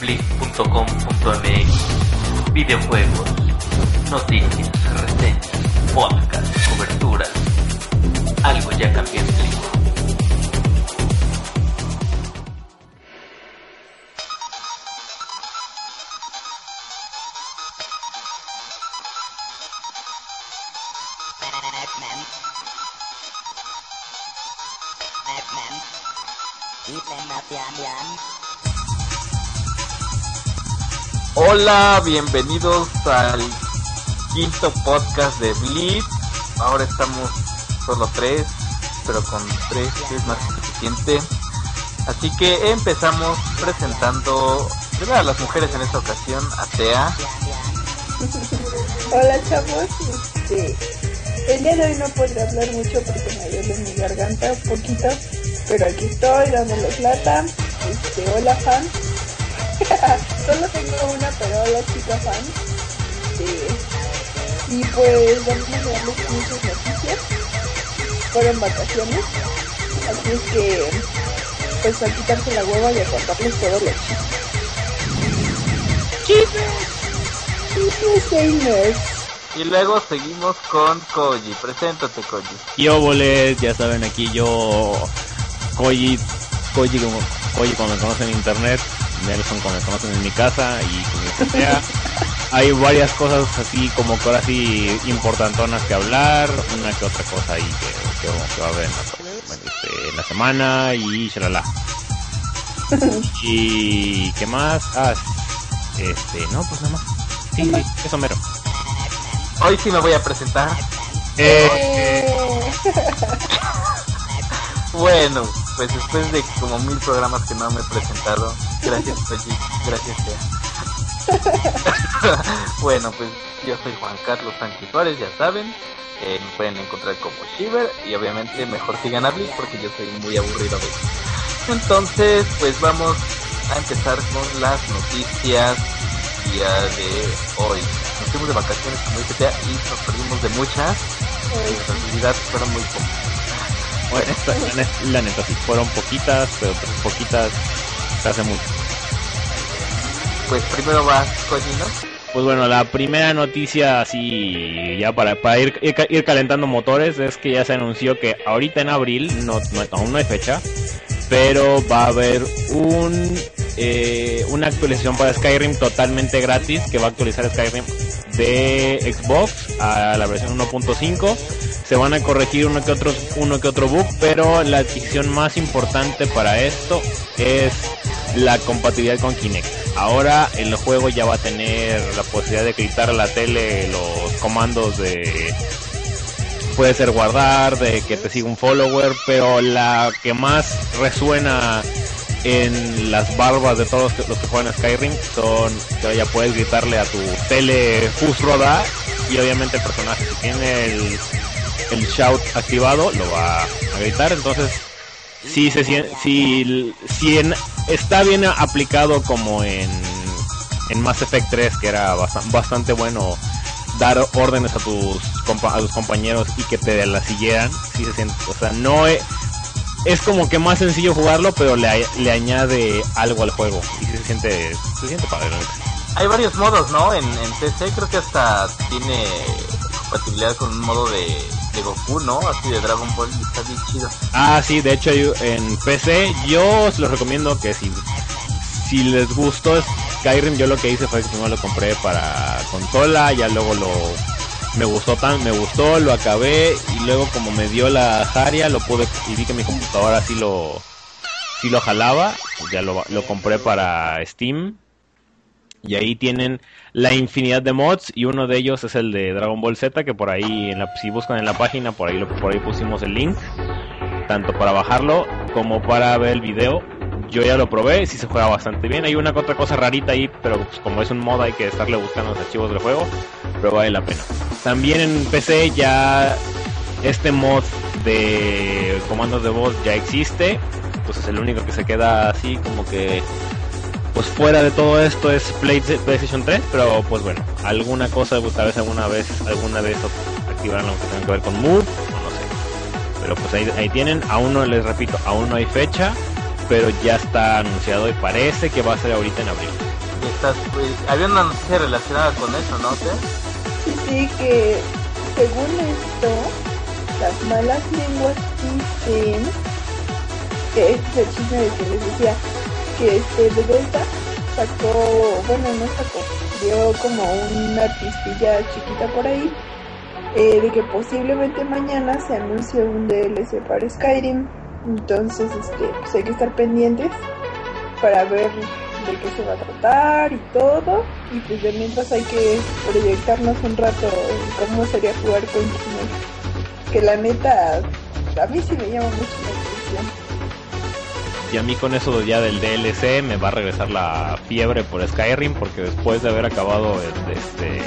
Blip.com.mx Videojuegos, noticias, reseñas, podcast, coberturas. Algo ya cambió en Blip. Batman. Batman. Batman Matian Hola, bienvenidos al quinto podcast de Blitz. Ahora estamos solo tres, pero con tres es más que suficiente. Así que empezamos presentando a las mujeres en esta ocasión, a Tea. Hola chavos, este, el día de hoy no podré hablar mucho porque me duele mi garganta un poquito, pero aquí estoy dándoles lata. Este, hola fan. Solo tengo una, pero hola chica fan. Este, y pues vamos a darles muchas noticias. Fueron vacaciones, así es que pues a quitarse la hueva y a contarles todos los chismes. Y luego seguimos con Koji. Preséntate, Koji. Yo, boles, ya saben, aquí yo, Koji, Koji, como, Koji cuando me conocen en internet, Nelson cuando me conocen en mi casa y como sea. Hay varias cosas así como que ahora sí importantonas que hablar, una que otra cosa ahí que, que, que va a haber en la, este, en la semana y shalala. y qué más, ah, este, no, pues nada más. Sí, sí, eso mero. Hoy sí me voy a presentar. Eh, Bueno, pues después de como mil programas que no me he presentado, gracias gracias Tea. bueno, pues yo soy Juan Carlos Sánchez Suárez, ya saben. Eh, me pueden encontrar como Shiver y obviamente mejor sigan a Blitz porque yo soy muy aburrido de eso. Entonces, pues vamos a empezar con las noticias día de hoy. Nos fuimos de vacaciones como dice Tea y nos perdimos de muchas. En realidad fueron muy pocas. Bueno, esta- la, net- la neta, sí, fueron poquitas, pero pues poquitas se hace mucho. Pues primero va Koji, ¿no? Pues bueno, la primera noticia así, ya para, para ir, ir calentando motores, es que ya se anunció que ahorita en abril, no, no- aún no hay fecha, pero va a haber un eh, una actualización para Skyrim totalmente gratis, que va a actualizar Skyrim de Xbox a la versión 1.5. Se van a corregir uno que otro, uno que otro bug, pero la adquisición más importante para esto es la compatibilidad con Kinect. Ahora el juego ya va a tener la posibilidad de gritar a la tele los comandos de puede ser guardar, de que te siga un follower, pero la que más resuena en las barbas de todos los que juegan a Skyrim son que ya puedes gritarle a tu tele Fusroda y obviamente el personaje que tiene el, el shout activado lo va a gritar, entonces sí se sí, sí en- está bien aplicado como en, en Mass Effect 3 que era basta- bastante bueno dar órdenes a tus a tus compañeros y que te la siguieran sí se siente o sea no e- es como que más sencillo jugarlo pero le, le añade algo al juego y se siente se siente padre. Hay varios modos, ¿no? En, en creo que hasta tiene compatibilidad con un modo de, Goku, ¿no? Así de Dragon Ball, está bien chido. Ah, sí, de hecho en PC yo se los recomiendo que si, si les gustó Skyrim, yo lo que hice fue que primero lo compré para consola, ya luego lo me gustó tan, me gustó, lo acabé y luego como me dio la jaria lo pude y vi que mi computadora sí lo sí lo jalaba, ya lo, lo compré para Steam y ahí tienen la infinidad de mods y uno de ellos es el de Dragon Ball Z que por ahí en la, si buscan en la página por ahí lo, por ahí pusimos el link tanto para bajarlo como para ver el video Yo ya lo probé, sí se juega bastante bien. Hay una otra cosa rarita ahí, pero pues, como es un mod hay que estarle buscando los archivos del juego, pero vale la pena. También en PC ya este mod de comandos de voz ya existe, pues es el único que se queda así como que pues fuera de todo esto es Play- PlayStation 3, pero pues bueno, alguna cosa pues, tal vez alguna vez alguna vez activarán lo que tenga que ver con Move, o no sé. Pero pues ahí, ahí tienen, aún no les repito, aún no hay fecha, pero ya está anunciado y parece que va a ser ahorita en abril. Estás, pues, había una noticia relacionada con eso, ¿no? ¿Te? Sí, sí, que según esto, las malas lenguas dicen que este es el chisme de que les decía que este Bethesda sacó, bueno, no sacó, dio como una pistilla chiquita por ahí eh, de que posiblemente mañana se anuncie un DLC para Skyrim. Entonces, este, pues hay que estar pendientes para ver de qué se va a tratar y todo. Y pues de mientras hay que proyectarnos un rato cómo sería jugar con. Que la neta, a mí sí me llama mucho. Y a mí con eso ya del DLC me va a regresar la fiebre por Skyrim porque después de haber acabado el, este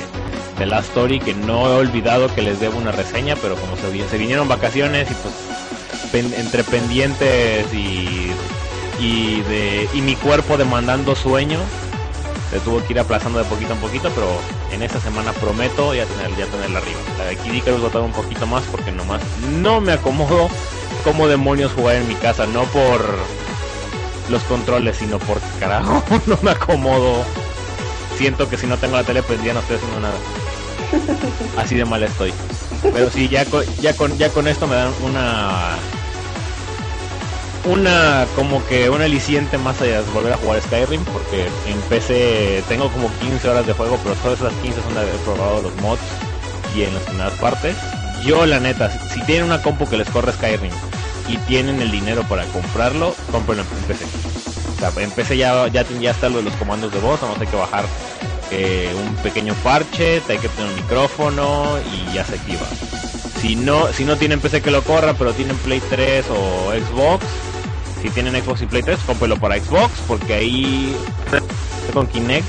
The Last Story que no he olvidado que les debo una reseña, pero como se, vi- se vinieron vacaciones y pues entre pendientes y y de y mi cuerpo demandando sueño se tuvo que ir aplazando de poquito en poquito, pero en esta semana prometo ya tener ya tenerla arriba. La de Kid Icarus un poquito más porque nomás no me acomodo como demonios jugar en mi casa, no por los controles, sino por carajo, no me acomodo. Siento que si no tengo la tele prendida no estoy haciendo nada. Así de mal estoy. Pero sí, ya con, ya con, ya esto me dan una una como que un aliciente más allá de volver a jugar Skyrim porque en PC tengo como 15 horas de juego pero todas esas 15 son de haber probado los mods y en las primeras partes yo la neta si tienen una compu que les corre Skyrim y tienen el dinero para comprarlo cómprenlo en PC o sea, en ya, ya, ya está lo de los comandos de voz vamos hay que bajar eh, un pequeño parche hay que tener un micrófono y ya se activa. Si no si no tienen PC que lo corra pero tienen Play 3 o Xbox si tienen Xbox y Play 3 cómprenlo para Xbox porque ahí con Kinect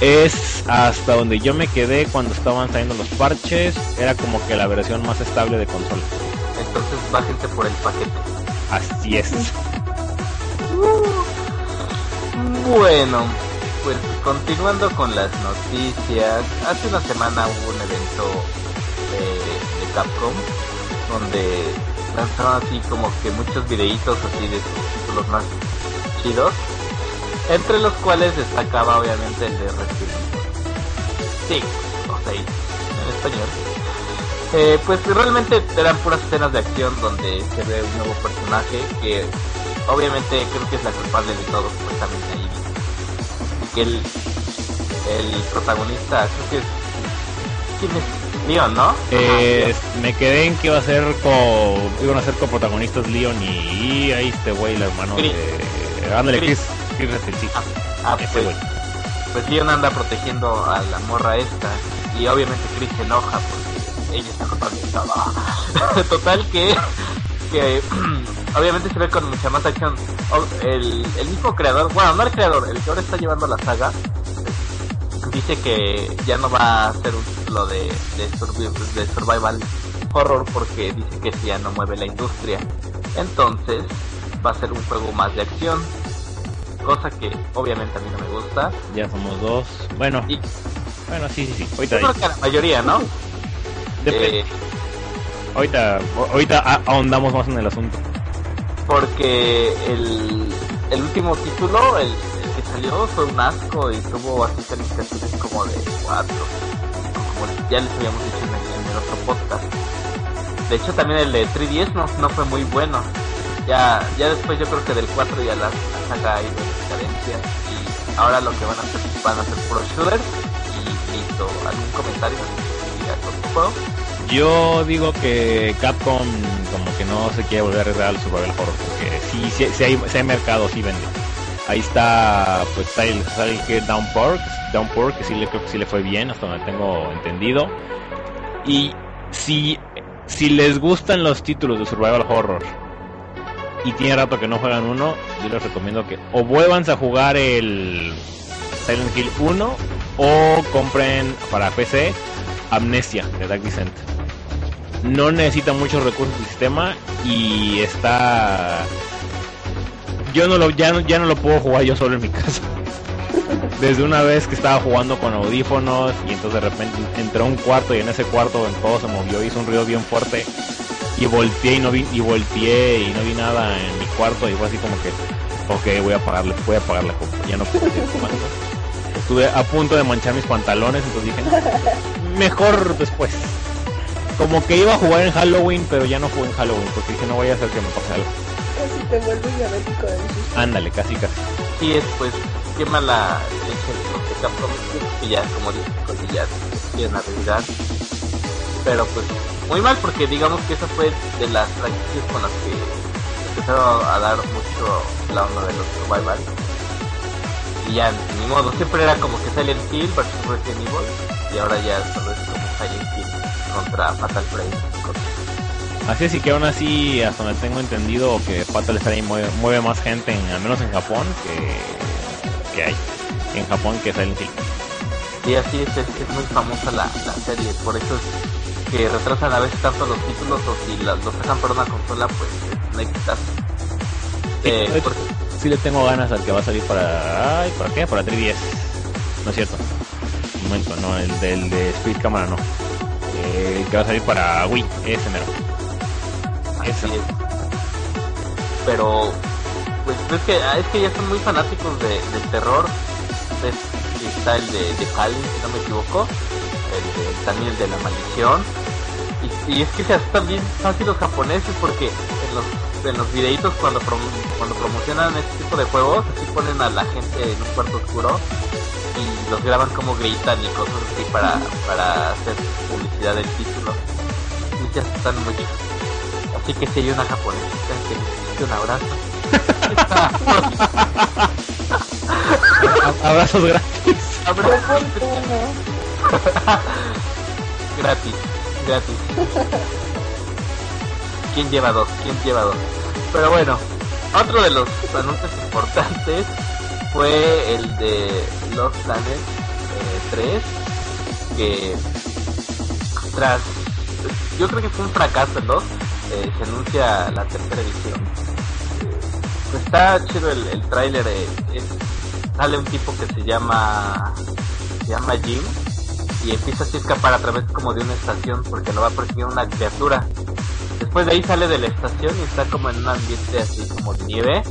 es hasta donde yo me quedé cuando estaban saliendo los parches era como que la versión más estable de consola Entonces bájense por el paquete. así es Bueno, pues continuando con las noticias, hace una semana hubo un evento de, de Capcom donde lanzaron así como que muchos videitos así de sus títulos más chidos, entre los cuales destacaba obviamente el de Resident Evil 5 o 6 en español. Eh, pues realmente eran puras escenas de acción donde se ve un nuevo personaje que obviamente creo que es la culpable de todo supuestamente ahí y que el, el protagonista creo que es quién es Leon no Eh, me quedé en que iba a ser co iban a ser coprotagonistas Leon y, y ahí este güey el hermano Chris. de ándale Chris. Chris Chris sí. ah, ah, ese pues, güey pues Leon anda protegiendo a la morra esta y obviamente Chris se enoja porque ella está todo total que que obviamente se ve con mucha más acción el, el mismo creador bueno no el creador el que ahora está llevando la saga dice que ya no va a hacer un título de, de, survi- de survival horror porque dice que ya no mueve la industria. Entonces va a ser un juego más de acción cosa que obviamente a mí no me gusta. Ya somos dos. Bueno. Y bueno sí sí sí. yo creo que la mayoría no depende. Eh, ahorita ahorita ahondamos más en el asunto porque el, el último título, el, el que salió, fue un asco y tuvo así calificaciones como de 4, como ya les habíamos dicho en el, en el otro podcast. De hecho, también el de 3DS no, no fue muy bueno. Ya, ya después yo creo que del 4 ya la, la saga ha ido en y ahora lo que van a hacer van a ser pro shooters y listo. ¿Algún comentario? Yo digo que Capcom como que no se quiere volver a arriesgar al survival horror porque sí, sí, hay, sí hay mercado, sí vende. Ahí está pues Silent Silent Hill Downpour, Downpour que sí le creo que sí le fue bien hasta donde tengo entendido. Y si si les gustan los títulos de survival horror y tiene rato que no juegan uno, yo les recomiendo que o vuelvan a jugar el Silent Hill 1 o compren para PC Amnesia de Dark Descent. No necesita muchos recursos del sistema y está yo no lo ya no, ya no lo puedo jugar yo solo en mi casa. Desde una vez que estaba jugando con audífonos y entonces de repente entré a un cuarto y en ese cuarto en todo se movió, hizo un ruido bien fuerte y volteé y no vi y volteé y no vi nada en mi cuarto y fue así como que ok voy a apagarle voy a apagar la copa ya no puedo estuve a punto de manchar mis pantalones entonces dije "No, mejor después. Como que iba a jugar en Halloween pero ya no jugué en Halloween porque dije no voy a hacer que me pase algo Casi te vuelves diabético susto. ándale casi casi. Sí, es pues quema la leche de lo que te ha prometido y ya como dices pues ya en la realidad. Pero pues muy mal porque digamos que esa fue de las franquicias con las que empezaron a dar mucho la onda de los survival. Y ya ni modo siempre era como que Silent Hill versus Resident Evil y ahora ya solo es como Silent Hill contra Fatal Frame Así es, y que aún así, hasta donde tengo entendido, que Fatal Frame mueve, mueve más gente, en, al menos en Japón, que, que hay en Japón que Silent Hill. Y así es, es, es muy famosa la, la serie, por eso es que retrasan a veces tanto los títulos o si la- los sacan para una consola, pues es un exitazo. Eh, porque- sí le tengo ganas al que va a salir para... Ay, ¿para qué? Para 3DS. No es cierto. Momento, no, el del de Speed Camera no. Eh, que va a salir para Wii, ese mero. Así es. Pero, pues es que, es que ya son muy fanáticos de, del terror. Es, está el de, de si no me equivoco. El de, también el de la maldición. Y, y es que se asustan bien fácil los japoneses porque en los, en los videitos cuando, prom- cuando promocionan este tipo de juegos, así ponen a la gente en un cuarto oscuro y los graban como gritan y cosas así para, para hacer publicidad del título. Y asustan mucho. Así que si hay una japonesa que un abrazo. Abrazos gratis. Abrazo Oportuno. gratis, gratis. ¿Quién lleva dos? ¿Quién lleva dos? Pero bueno, otro de los anuncios importantes fue el de Lost Planet eh, 3, que tras, yo creo que fue un fracaso el 2, eh, se anuncia la tercera edición. Pues está chido el, el tráiler, eh, sale un tipo que se llama, se llama Jim, y empieza así a escapar a través como de una estación porque lo va a perseguir una criatura. Después de ahí sale de la estación y está como en un ambiente así como de nieve.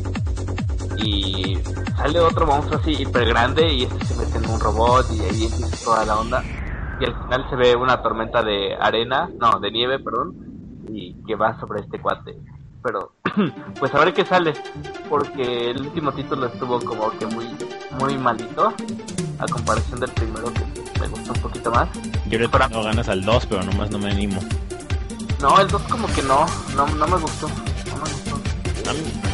Y sale otro monstruo así hiper grande y este se mete en un robot y ahí empieza toda la onda. Y al final se ve una tormenta de arena, no, de nieve, perdón, y que va sobre este cuate. Pero, pues a ver qué sale, porque el último título estuvo como que muy, muy malito, a comparación del primero que me gustó un poquito más. Yo le tengo ganas al 2, pero nomás no me animo. No, el 2 como que no, no, no me gustó, no me gustó. A mí,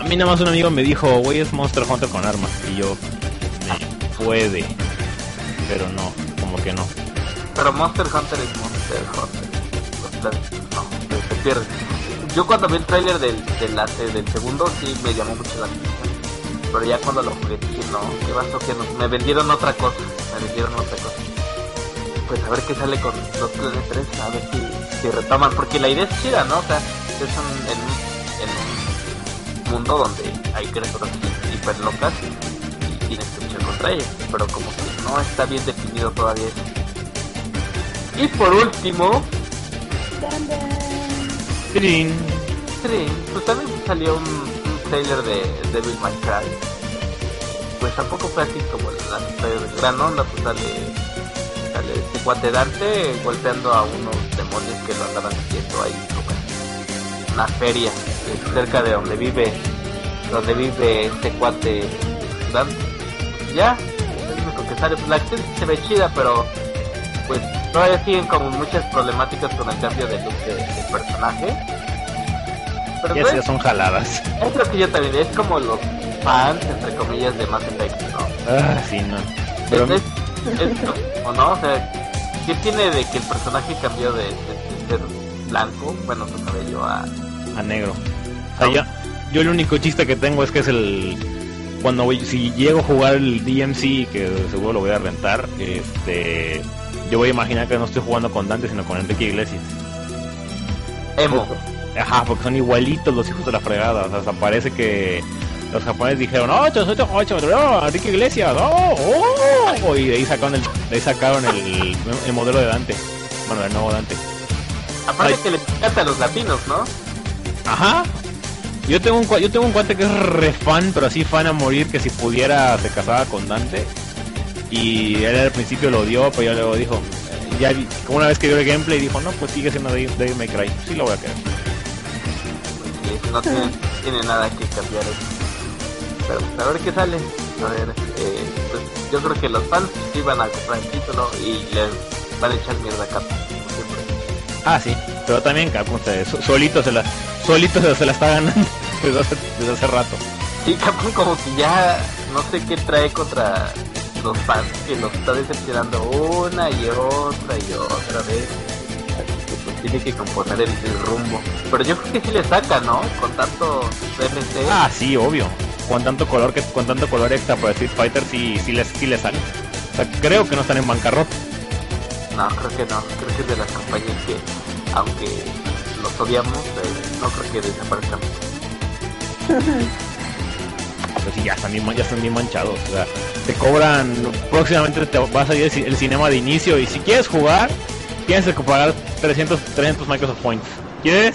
a mí nada más un amigo me dijo, güey, es Monster Hunter con armas. Y yo, me puede, pero no, como que no. Pero Monster Hunter es Monster Hunter. No, se, pierde. Yo cuando vi el tráiler del, del, la- del segundo sí me llamó mucho la atención. Pero ya cuando lo jugué dije, no, qué que nos... Me vendieron otra cosa, me vendieron otra cosa. Pues a ver qué sale con los Planet 3, a ver si, retoman. Porque la idea es chida, ¿no? O sea, es un mundo donde hay criaturas hiper locas y tienes que luchar contra ellas. Pero como que no está bien definido todavía eso. Y por último. Trin. Sí, pues también salió un, un trailer de Devil May Cry. Pues tampoco fue así como de gran onda, pues sale, sale este cuate Dante golpeando a unos demonios que lo andaban haciendo ahí como una feria cerca de donde vive, donde vive este cuate Dante. Ya, que sale, pues la actriz se ve chida, pero pues todavía siguen como muchas problemáticas con el cambio de look de- del personaje. Pero Ya pues, son jaladas. es lo que yo también, es como los fans, entre comillas, de Mass Effect, ¿no? Ah, sí, no. Pero Es- es- es- ¿O no? O sea, ¿qué tiene de que el personaje cambió de, de- de ser blanco, bueno, su cabello, a... a negro. O sea, yo, yo el único chiste que tengo es que es el cuando voy, si llego a jugar el DMC que seguro lo voy a rentar, este yo voy a imaginar que no estoy jugando con Dante sino con Enrique Iglesias. Emo. Ajá, porque son igualitos los hijos de la fregada. O sea, parece que los japoneses dijeron, oh, yo soy ocho, oh, Enrique Iglesias, oh, oh, y de ahí sacaron el, de ahí sacaron el, el modelo de Dante. Bueno, el nuevo Dante. Aparte Ay. que le encanta a los latinos, ¿no? Ajá. Yo tengo un yo tengo un cuate que es re fan, pero así fan a morir que si pudiera se casaba con Dante. Y él al principio lo odió, pero ya luego dijo, ya vi- una vez que vio el gameplay dijo, no, pues sigue siendo Devil Devil May Cry. Sí lo voy a querer. No tiene, tiene nada que cambiar eso. Pero a ver qué sale. A ver, eh, pues, yo creo que los fans sí van a comprar el título y les van a echar mierda a Capcom, como. Ah, sí. Pero también Capcom solito se la solito se, se la está ganando desde hace, desde hace rato. Sí, Capcom como que ya no sé qué trae contra los fans que los está decepcionando una y otra y otra vez. Así que pues tiene que componer el, el rumbo. Pero yo creo que sí le saca, ¿no? Con tanto DLC. Ah, sí, obvio. Con tanto color que con tanto color extra para Street Fighter sí sí les sí les sale. O sea, creo que no están en bancarrota. No, creo que no. Creo que es de las compañías que, aunque los odiamos, eh, no creo que desaparezcan. Pues sí, ya están bien, ya están bien manchados. O sea, te cobran, próximamente te va a salir el, ci- el cinema de inicio y si quieres jugar, tienes que pagar 300, 300 Microsoft Points. ¿Quieres?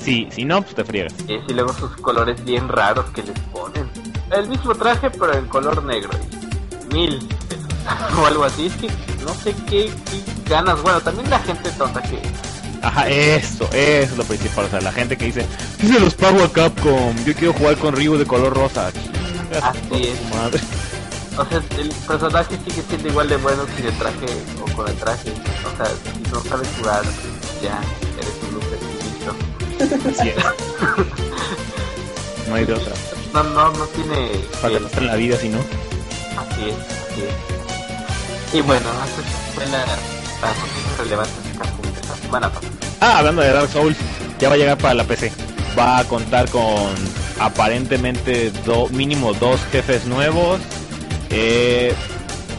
Sí, si no, pues te friegas. Y luego sus colores bien raros que les ponen. El mismo traje, pero en color negro. Y mil pesos. o algo así. Es que no sé qué, qué ganas. Bueno, también la gente tonta que. Ajá, eso, eso es lo principal. O sea, la gente que dice, si se los pago a Capcom, yo quiero jugar con Ryu de color rosa. Así es. madre. O sea, el personaje sigue siendo igual de bueno sin el traje o con el traje. O sea, si no sabes jugar, ya eres un loser no hay de otra. No, no, no tiene. Para que la vida, si no. Así es, así es. Y bueno, esa fue la, la semana Ah, hablando de Dark Souls, ya va a llegar para la PC. Va a contar con aparentemente mínimo dos jefes nuevos. Eh,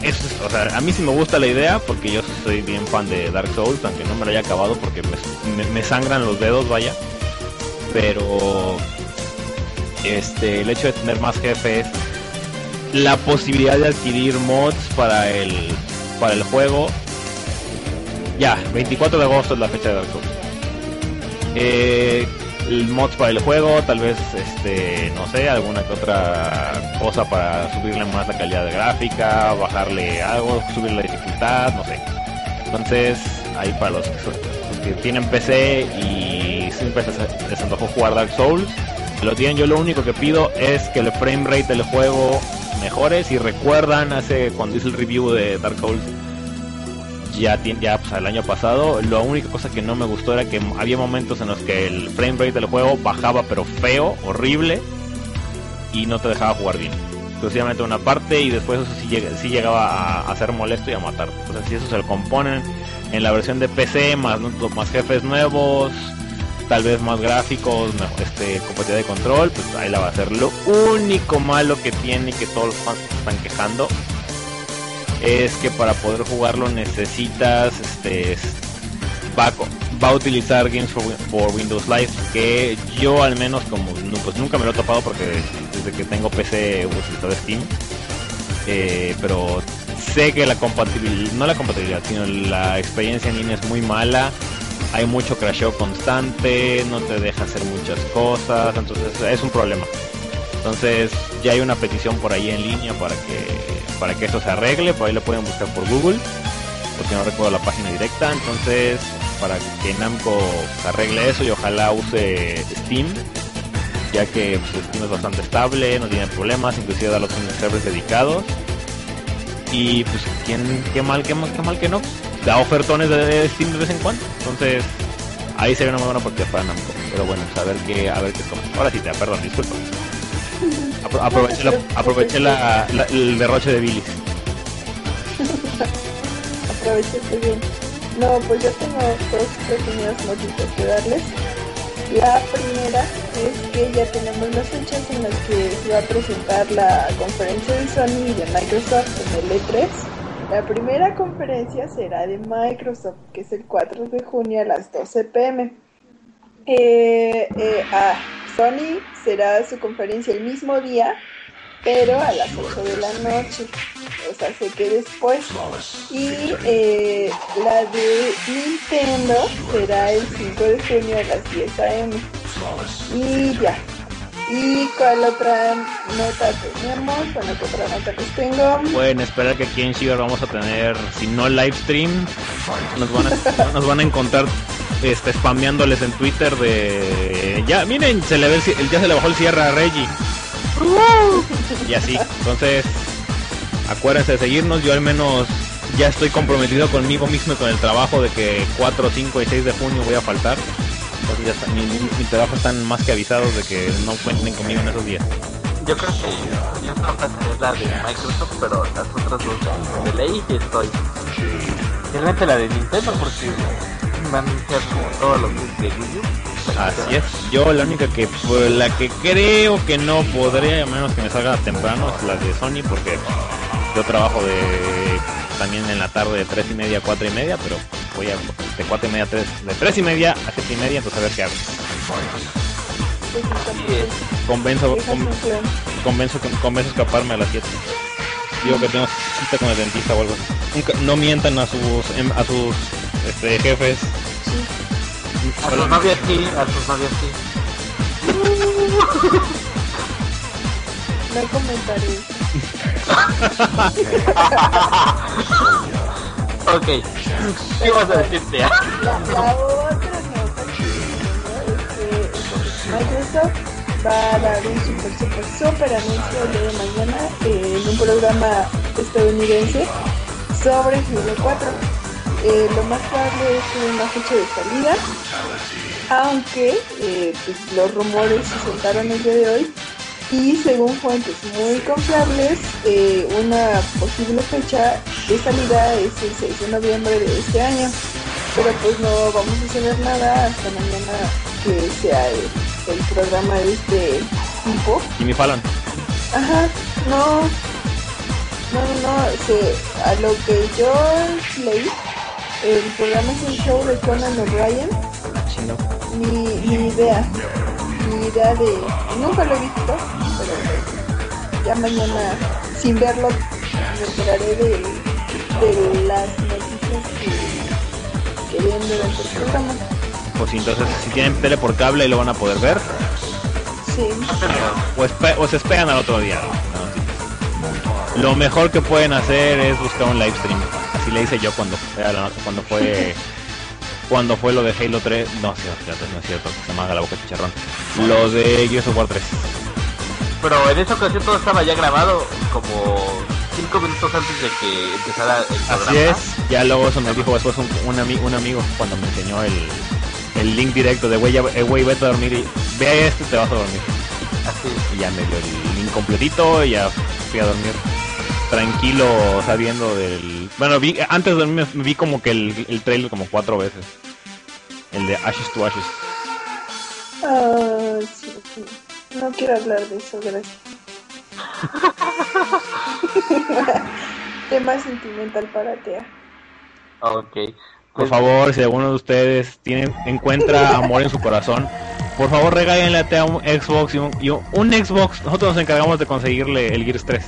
es- a mí sí me gusta la idea porque yo soy bien fan de Dark Souls, aunque no me lo haya acabado porque me, me- me sangran los dedos, vaya. Pero este, el hecho de tener más jefes, la posibilidad de adquirir mods para el para el juego. Ya, 24 de agosto es la fecha de Dark Souls. Eh, el mods para el juego, tal vez, este, no sé, alguna que otra cosa para subirle más la calidad de gráfica, bajarle algo, subir la dificultad, no sé. Entonces, ahí para los que, tienen PC y siempre les, antojó jugar Dark Souls, lo tienen, yo lo único que pido es que el frame rate del juego mejore. Si recuerdan, hace cuando hice el review de Dark Souls, ya, ya pues, el año pasado, la única cosa que no me gustó era que había momentos en los que el frame rate del juego bajaba pero feo, horrible, y no te dejaba jugar bien. Exclusivamente una parte y después eso sí, llega- sí llegaba a, ser molesto y a matar. Entonces si eso se lo componen en la versión de PC, más, más jefes nuevos, tal vez más gráficos, este, capacidad de control, pues ahí la va a hacer. Lo único malo que tiene que todos los fans están quejando es que para poder jugarlo necesitas este es- va a, utilizar Games for, Win- for Windows Live que yo al menos como pues nunca me lo he topado porque desde que tengo PC uso Steam eh, pero sé que la compatibilidad no la compatibilidad sino la experiencia en línea es muy mala hay mucho crasheo constante no te deja hacer muchas cosas entonces es un problema entonces ya hay una petición por ahí en línea para que para que esto se arregle, por ahí lo pueden buscar por Google, porque no recuerdo la página directa, entonces para que Namco arregle eso y ojalá use Steam, ya que pues, Steam es bastante estable, no tiene problemas, inclusive da los servers dedicados. Y pues quién qué mal, qué mal, qué mal que no, da ofertones de Steam de vez en cuando. Entonces ahí sería una muy buena oportunidad para Namco. Pero bueno, pues, a ver qué, a ver qué toma. Ahora sí te, perdón, disculpa. Apro- aproveché la- aproveché la- el derroche de bilis. Aprovechaste bien. No, pues yo tengo dos pequeñas noticias que darles. La primera es que ya tenemos las fechas en las que se va a presentar la conferencia de Sony y de Microsoft en el E3. La primera conferencia será de Microsoft, que es el 4 de junio a las 12 pm. Eh, eh, ah, Sony será su conferencia el mismo día, pero a las 8 de la noche. O sea, sé que después. Y eh, la de Nintendo será el 5 de junio a las 10 am. Y ya. ¿Y cuál otra nota tenemos? Bueno, ¿qué otra nota les tengo? Pueden esperar que aquí en Shiver vamos a tener, si no live stream, nos van a, nos van a encontrar este, spameándoles en Twitter de... Ya, miren, se le ve el ya se le bajó el cierre a Reggie. Y así, entonces, acuérdense de seguirnos, yo al menos ya estoy comprometido conmigo mismo y con el trabajo de que 4, 5 y 6 de junio voy a faltar. Entonces ya está, mi, mi- mi trabajo están más que avisados de que no cuenten conmigo en esos días. Yo creo que yo no pasaré la de Microsoft, pero las otras dos de ley que estoy. Realmente la de Nintendo porque me han anunciado como todos los de Wii U. Así es. Yo la única que pues, la que creo que no podré, a menos que me salga temprano, es la de Sony, porque yo trabajo de también en la tarde de tres y media a cuatro y media, pero voy a de cuatro y media a tres, de tres y media a siete y media, entonces a ver qué hago. Convenzo, con- convenzo, convenzo escaparme a las siete. Digo que tengo cita con el dentista o algo. así. Nunca- no mientan a sus em- a sus este, jefes. A sus novias sí, a sus novias sí. No comentaré. Ok. ¿Qué vas a decir, tía? La, la otra nota que tengo es que Microsoft va a dar un super, super, super anuncio el día de mañana eh, en un programa estadounidense sobre Halo 4. Eh, lo más probable es una fecha de salida, aunque eh, pues, los rumores se soltaron el día de hoy y según fuentes muy confiables, eh, una posible fecha de salida es el 6 de noviembre de este año. Pero pues no vamos a saber nada hasta mañana que sea el, el programa de este tipo. Jimmy Fallon. Ajá, no, no, no, no, se- a lo que yo leí, el programa es el show de Conan O'Brien, mi, mi idea, mi idea de, nunca lo he visto, pero ya mañana, sin verlo, me enteraré de, de las noticias que, que ven durante el programa. Pues entonces si tienen tele por cable lo van a poder ver. Sí, O, espe- o se esperan al otro día. Lo mejor que pueden hacer es buscar un live stream. Así le hice yo cuando cuando fue cuando fue lo de Halo 3. No, sí, no es cierto, se me haga la boca chicharrón. Lo de Gears of War 3. Pero en esa ocasión todo estaba ya grabado como cinco minutos antes de que empezara el programa. Así es. Ya luego eso me dijo después un, un, ami- un amigo cuando me enseñó el, el link directo de güey, eh, güey, vete a dormir y ve a este te vas a dormir. Así. Y ya me dio el link completito y ya fui a dormir tranquilo sabiendo del... Bueno, vi, antes de dormir me vi como que el, el trailer como cuatro veces. El de Ashes to Ashes. Sí, sí. No quiero hablar de eso, gracias. Tema sentimental para Tea. Ok. Por favor, si alguno de ustedes tiene, encuentra amor en su corazón, por favor regálenle a Tea un Xbox y un, y un- un Xbox. Nosotros nos encargamos de conseguirle el Gears 3.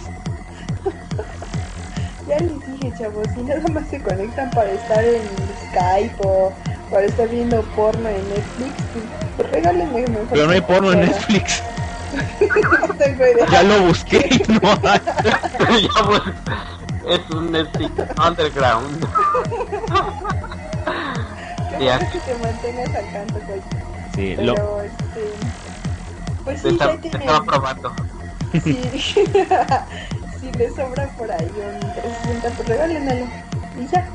Ya les dije, chavos, si nada más se conectan para estar en Skype o para estar viendo porno en Netflix, pues, pues regálenme mejor. Pero no hay porno en. Netflix. No tengo idea. Ya lo busqué y no hay. ya, pues, es un Netflix underground. Qué que te mantengas al tanto, coño. Sí, Pero, lo, este... Pues sí, está- ya tienen... estaba probando. Si les sobra por ahí un 360, pues regálenmelo. Y ya.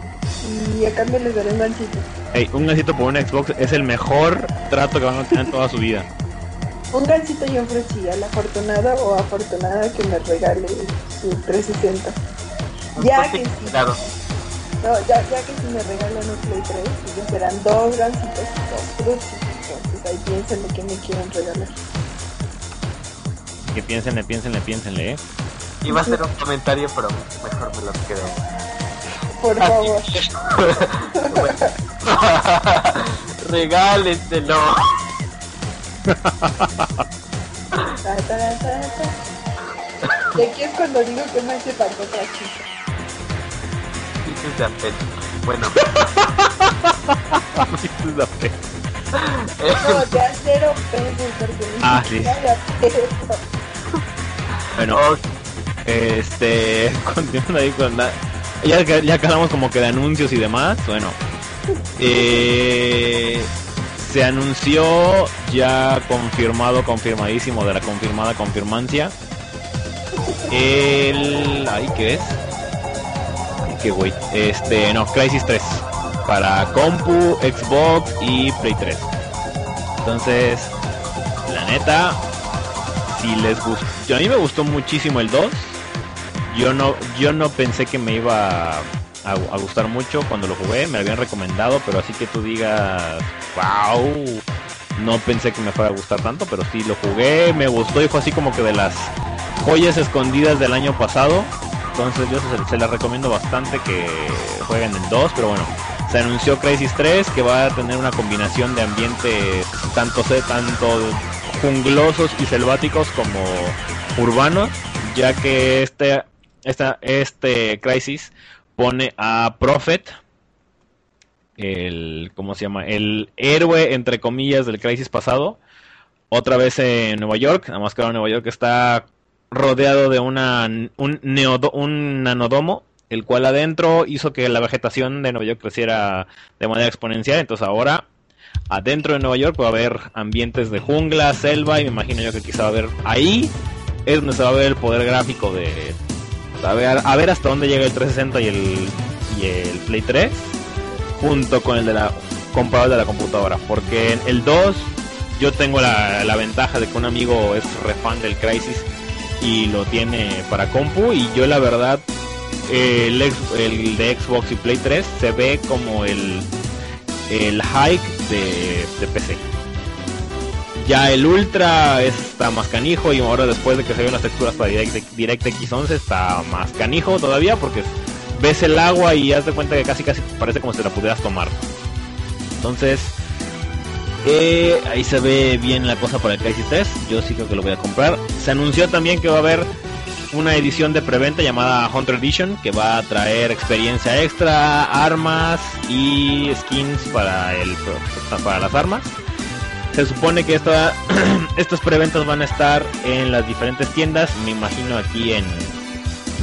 Y a cambio les daré un gancito. Ey, un gancito por un Xbox es el mejor trato que van a tener en toda su vida. Un gancito yo ofrecí al afortunado o afortunada que me regale su 360. Ya que sí. Claro. No, ya, ya que si me regalan un Play 3, pues ya serán dos gancitos y dos frutos. Entonces, pues ahí piensen lo que me quieren regalar. Que piénsenle, piénsenle, piénsenle, ¿eh? Iba a hacer un comentario, pero mejor me lo quedo. Por favor. Ta. Y aquí es cuando digo que me hace falta otra chica. Dices de apetito. Bueno, No, de acero peso, porque ni Ah, sí. de. Bueno, oh, este, continuando ahí con la... Ya, ya quedamos como que de anuncios y demás, bueno. Eh, se anunció ya confirmado, confirmadísimo de la confirmada confirmancia. El... Ay, ¿qué es? Ay, qué güey. Este, no, Crisis 3. Para compu, Xbox y Play 3. Entonces, la neta, si les gustó, a mí me gustó muchísimo el 2. Yo no, yo no pensé que me iba a, gustar mucho cuando lo jugué, me lo habían recomendado, pero así que tú digas, wow, no pensé que me fuera a gustar tanto, pero sí lo jugué, me gustó y fue así como que de las joyas escondidas del año pasado. Entonces yo se, se les recomiendo bastante que jueguen el 2, pero bueno, se anunció Crisis 3 que va a tener una combinación de ambientes tanto tanto junglosos y selváticos como urbanos, ya que este esta, este Crisis pone a Prophet el ¿cómo se llama? el héroe entre comillas del Crisis pasado otra vez en Nueva York, nada más que ahora Nueva York está rodeado de una un, neodo- un nanodomo el cual adentro hizo que la vegetación de Nueva York creciera de manera exponencial. Entonces ahora, adentro de Nueva York va a haber ambientes de jungla, selva, y me imagino yo que quizá va a haber ahí es donde se va a ver el poder gráfico de a ver, a ver hasta dónde llega el 360 y el y el Play 3 junto con el de la comparado de la computadora, porque el 2 yo tengo la, la ventaja de que un amigo es re fan del Crisis y lo tiene para compu y yo la verdad el, el de Xbox y Play 3 se ve como el, el hike de, de PC. Ya el Ultra está más canijo y ahora después de que se ven las texturas para Direct, DirectX 11 está más canijo todavía porque ves el agua y haz de cuenta que casi casi parece como si la pudieras tomar. Entonces, eh, ahí se ve bien la cosa para el Crisis 3. Yo sí creo que lo voy a comprar. Se anunció también que va a haber una edición de preventa llamada Hunter Edition que va a traer experiencia extra, armas y skins para el para las armas. Se supone que esta, estas preventas van a estar en las diferentes tiendas. Me imagino aquí en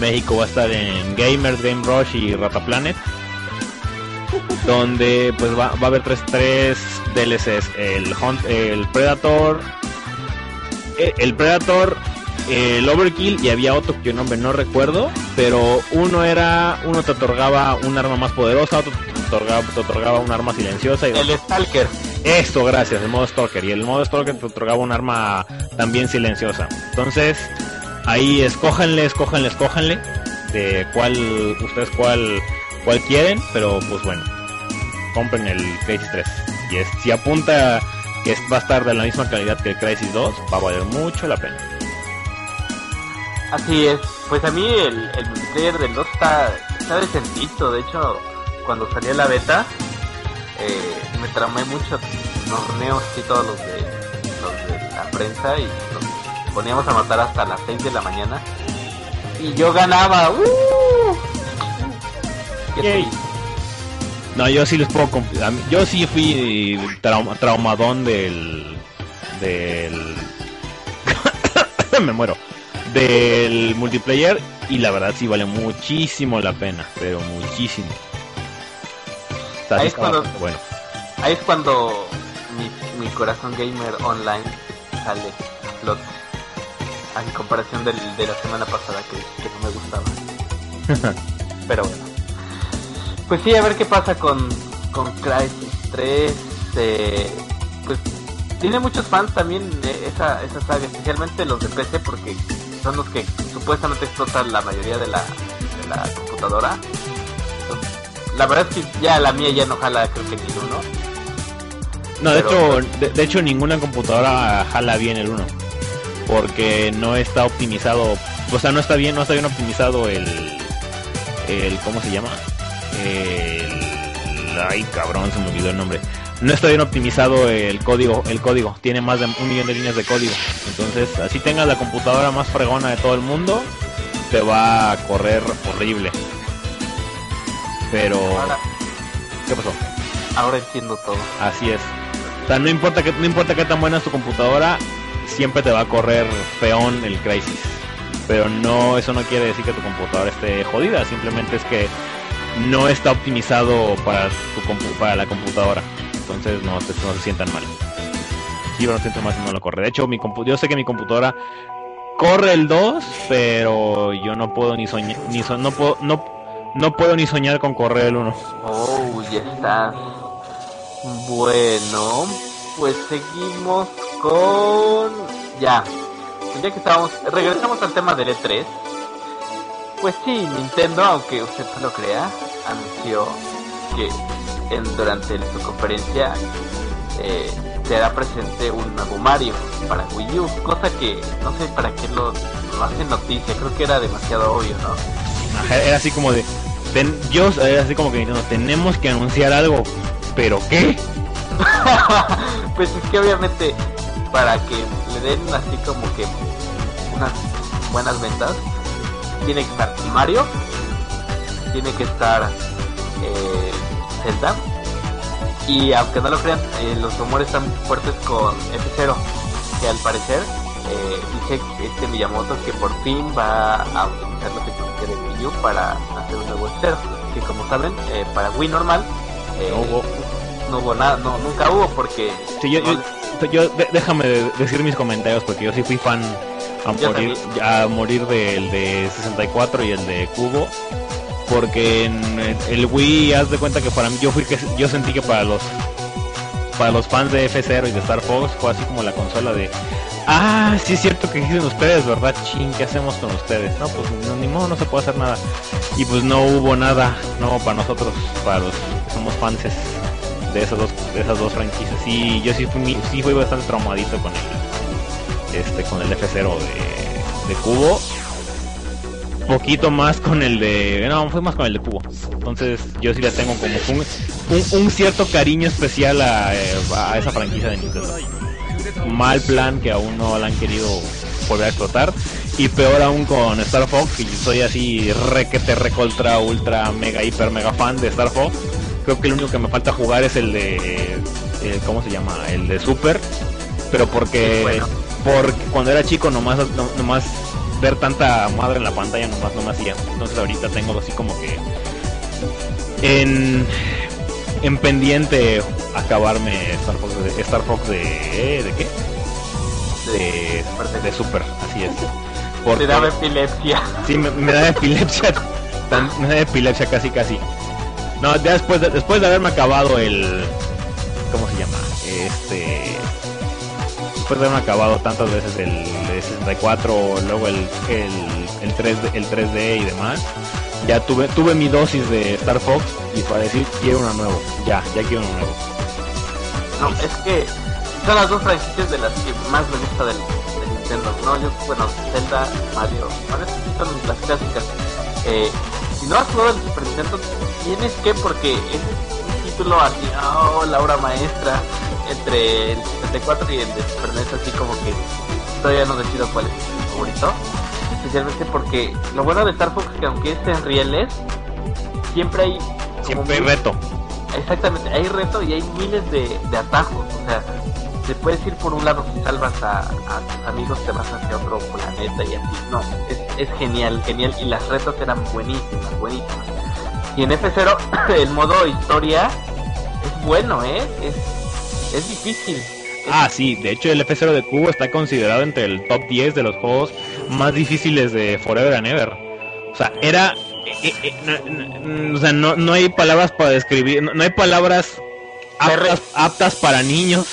México va a estar en Gamers, Game Rush y Rata Planet. Donde pues va, va a haber tres, tres DLCs. El, Hunt, el Predator. eh, El Predator. El Overkill y había otro que nombre no recuerdo. Pero uno era. Uno te otorgaba un arma más poderosa. Otro te otorgaba, te otorgaba un arma silenciosa. Y el Stalker. esto, gracias, el modo Stalker. Y el modo Stalker te otorgaba un arma también silenciosa. Entonces, ahí escójanle, escójanle, escójanle. De cuál, ustedes cuál, cuál quieren. Pero pues bueno, compren el Crisis 3. Y es, si apunta que es- va a estar de la misma calidad que el Crisis 2, va a valer mucho la pena. Así es. Pues a mí el, el multiplayer del 2 está, está decentito. De hecho, cuando salió la beta, eh, me tramé mucho torneos y todos los de, los de la prensa y nos poníamos a matar hasta las 6 de la mañana. Y yo ganaba. ¡Uh! Qué. No, yo sí les puedo Yo sí fui traum- traumadón del. del. Me muero. Del multiplayer. Y la verdad sí vale muchísimo la pena. Pero muchísimo. Ahí es cuando- bueno. Ahí es cuando mi, mi corazón gamer online sale flote. A en comparación del, de la semana pasada que, que no me gustaba. Pero bueno. Pues sí, a ver qué pasa con, con Crysis 3. eh, pues tiene muchos fans también eh, esa, esa saga, especialmente los de PC porque son los que supuestamente explotan la mayoría de la, de la computadora. Entonces, la verdad es que ya la mía ya no jala creo que ni uno. No, de Pero, hecho, de, de hecho ninguna computadora jala bien el 1. Porque no está optimizado, o sea, no está bien, no está bien optimizado el el ¿cómo se llama? El ay, cabrón, se me olvidó el nombre. No está bien optimizado el código, el código, tiene más de un millón de líneas de código. Entonces, así tengas la computadora más fregona de todo el mundo, te va a correr horrible. Pero ahora, ¿qué pasó? ahora entiendo todo. Así es. O sea, no importa que no importa qué tan buena es tu computadora, siempre te va a correr feón el Crisis. Pero no, eso no quiere decir que tu computadora esté jodida, simplemente es que no está optimizado para tu para la computadora. Entonces no, te- no se sientan mal. Sí, no se sientan mal si no lo corre. De hecho, mi compu- yo sé que mi computadora corre el 2, pero yo no puedo ni soñar, ni so- no puedo, no, no puedo ni soñar con correr el 1. Oh, ya estás. Bueno, pues seguimos con... Ya. Pues ya que estábamos... Regresamos al tema del E3. Pues sí, Nintendo, aunque usted no lo crea, anunció que en, durante su conferencia eh, será presente un nuevo Mario para Wii U, cosa que no sé para qué lo, lo hace noticia, creo que era demasiado obvio, ¿no? Era así como de. ten- yo, era así como que Nintendo, tenemos que anunciar algo. ¿Pero qué? pues es que obviamente para que le den así como que unas buenas ventas tiene que estar Mario tiene que estar eh, Zelda y aunque no lo crean eh, los rumores están fuertes con F0 que al parecer eh, dice que este Miyamoto que por fin va a utilizar la tecnología de Wii U para hacer un nuevo F0 que como saben eh, para Wii normal eh, No hubo. no hubo nada, no, nunca hubo porque Sí, yo, no yo- yo- de- déjame de- decir mis comentarios porque yo sí fui fan a morir, a morir del de 64 y el de Cubo. Porque en el- el Wii, haz de cuenta que para mí, yo fui que yo sentí que para los para los fans de F0 y de Star Fox fue así como la consola de Ah, sí es cierto que dicen ustedes, ¿verdad? Chin, ¿qué hacemos con ustedes? No, pues ni modo, no se puede hacer nada. Y pues no hubo nada, no, para nosotros, para los que somos fans de esas dos, de esas dos franquicias. Sí, yo sí fui, sí fui bastante traumadito con el, este, con el F0 de, de Cubo. Poquito más con el de, no, fue más con el de Cubo. Entonces yo sí le tengo como un, un, un cierto cariño especial a, eh, a esa franquicia de Nintendo. Mal plan que aún no la han querido volver a explotar. Y peor aún con Star Fox y soy así requete recontra ultra mega hiper mega fan de Star Fox. Creo que el único que me falta jugar es el de eh, cómo se llama el de Super. Pero porque bueno. porque cuando era chico nomás no- nomás ver tanta madre en la pantalla nomás no me hacía entonces ahorita tengo así como que en en pendiente acabarme Star Fox de, Star Fox de ¿de qué? De, de Super, así es. Porque, daba epilepsia sí, me, me da epilepsia, tan- me da epilepsia casi casi. No, ya después de, después de haberme acabado el ¿cómo se llama? Este después de haberme acabado tantas veces el, de 64, luego el el, el 3D, el 3D y demás, ya tuve tuve mi dosis de Star Fox y para decir quiero uno nuevo, ya, ya quiero uno nuevo. no es que son las dos franquicias de las que más me gusta del, Nintendo no yo bueno Zelda Mario sí son las clásicas. Eh, si no has jugado el Super Nintendo tienes que porque es un título así oh la obra maestra entre el 64 y el de Super NES así como que todavía no decido cuál es mi favorito especialmente porque lo bueno de Star Fox es que aunque es en rieles siempre hay Siempre hay reto. Exactamente, hay reto y hay miles de, de atajos, o sea, te puedes ir por un lado si salvas a, a tus amigos, te vas hacia otro planeta y así, no, es, es genial, genial, y las retos eran buenísimas, buenísimas. Y en F0 el modo historia es bueno, ¿eh? Es, es difícil. Ah, sí, de hecho el F0 de Cubo está considerado entre el top 10 de los juegos más difíciles de Forever and Ever. O sea, era... eh, eh, no, no, o sea, no, no hay palabras para describir, no, no hay palabras aptas, aptas para niños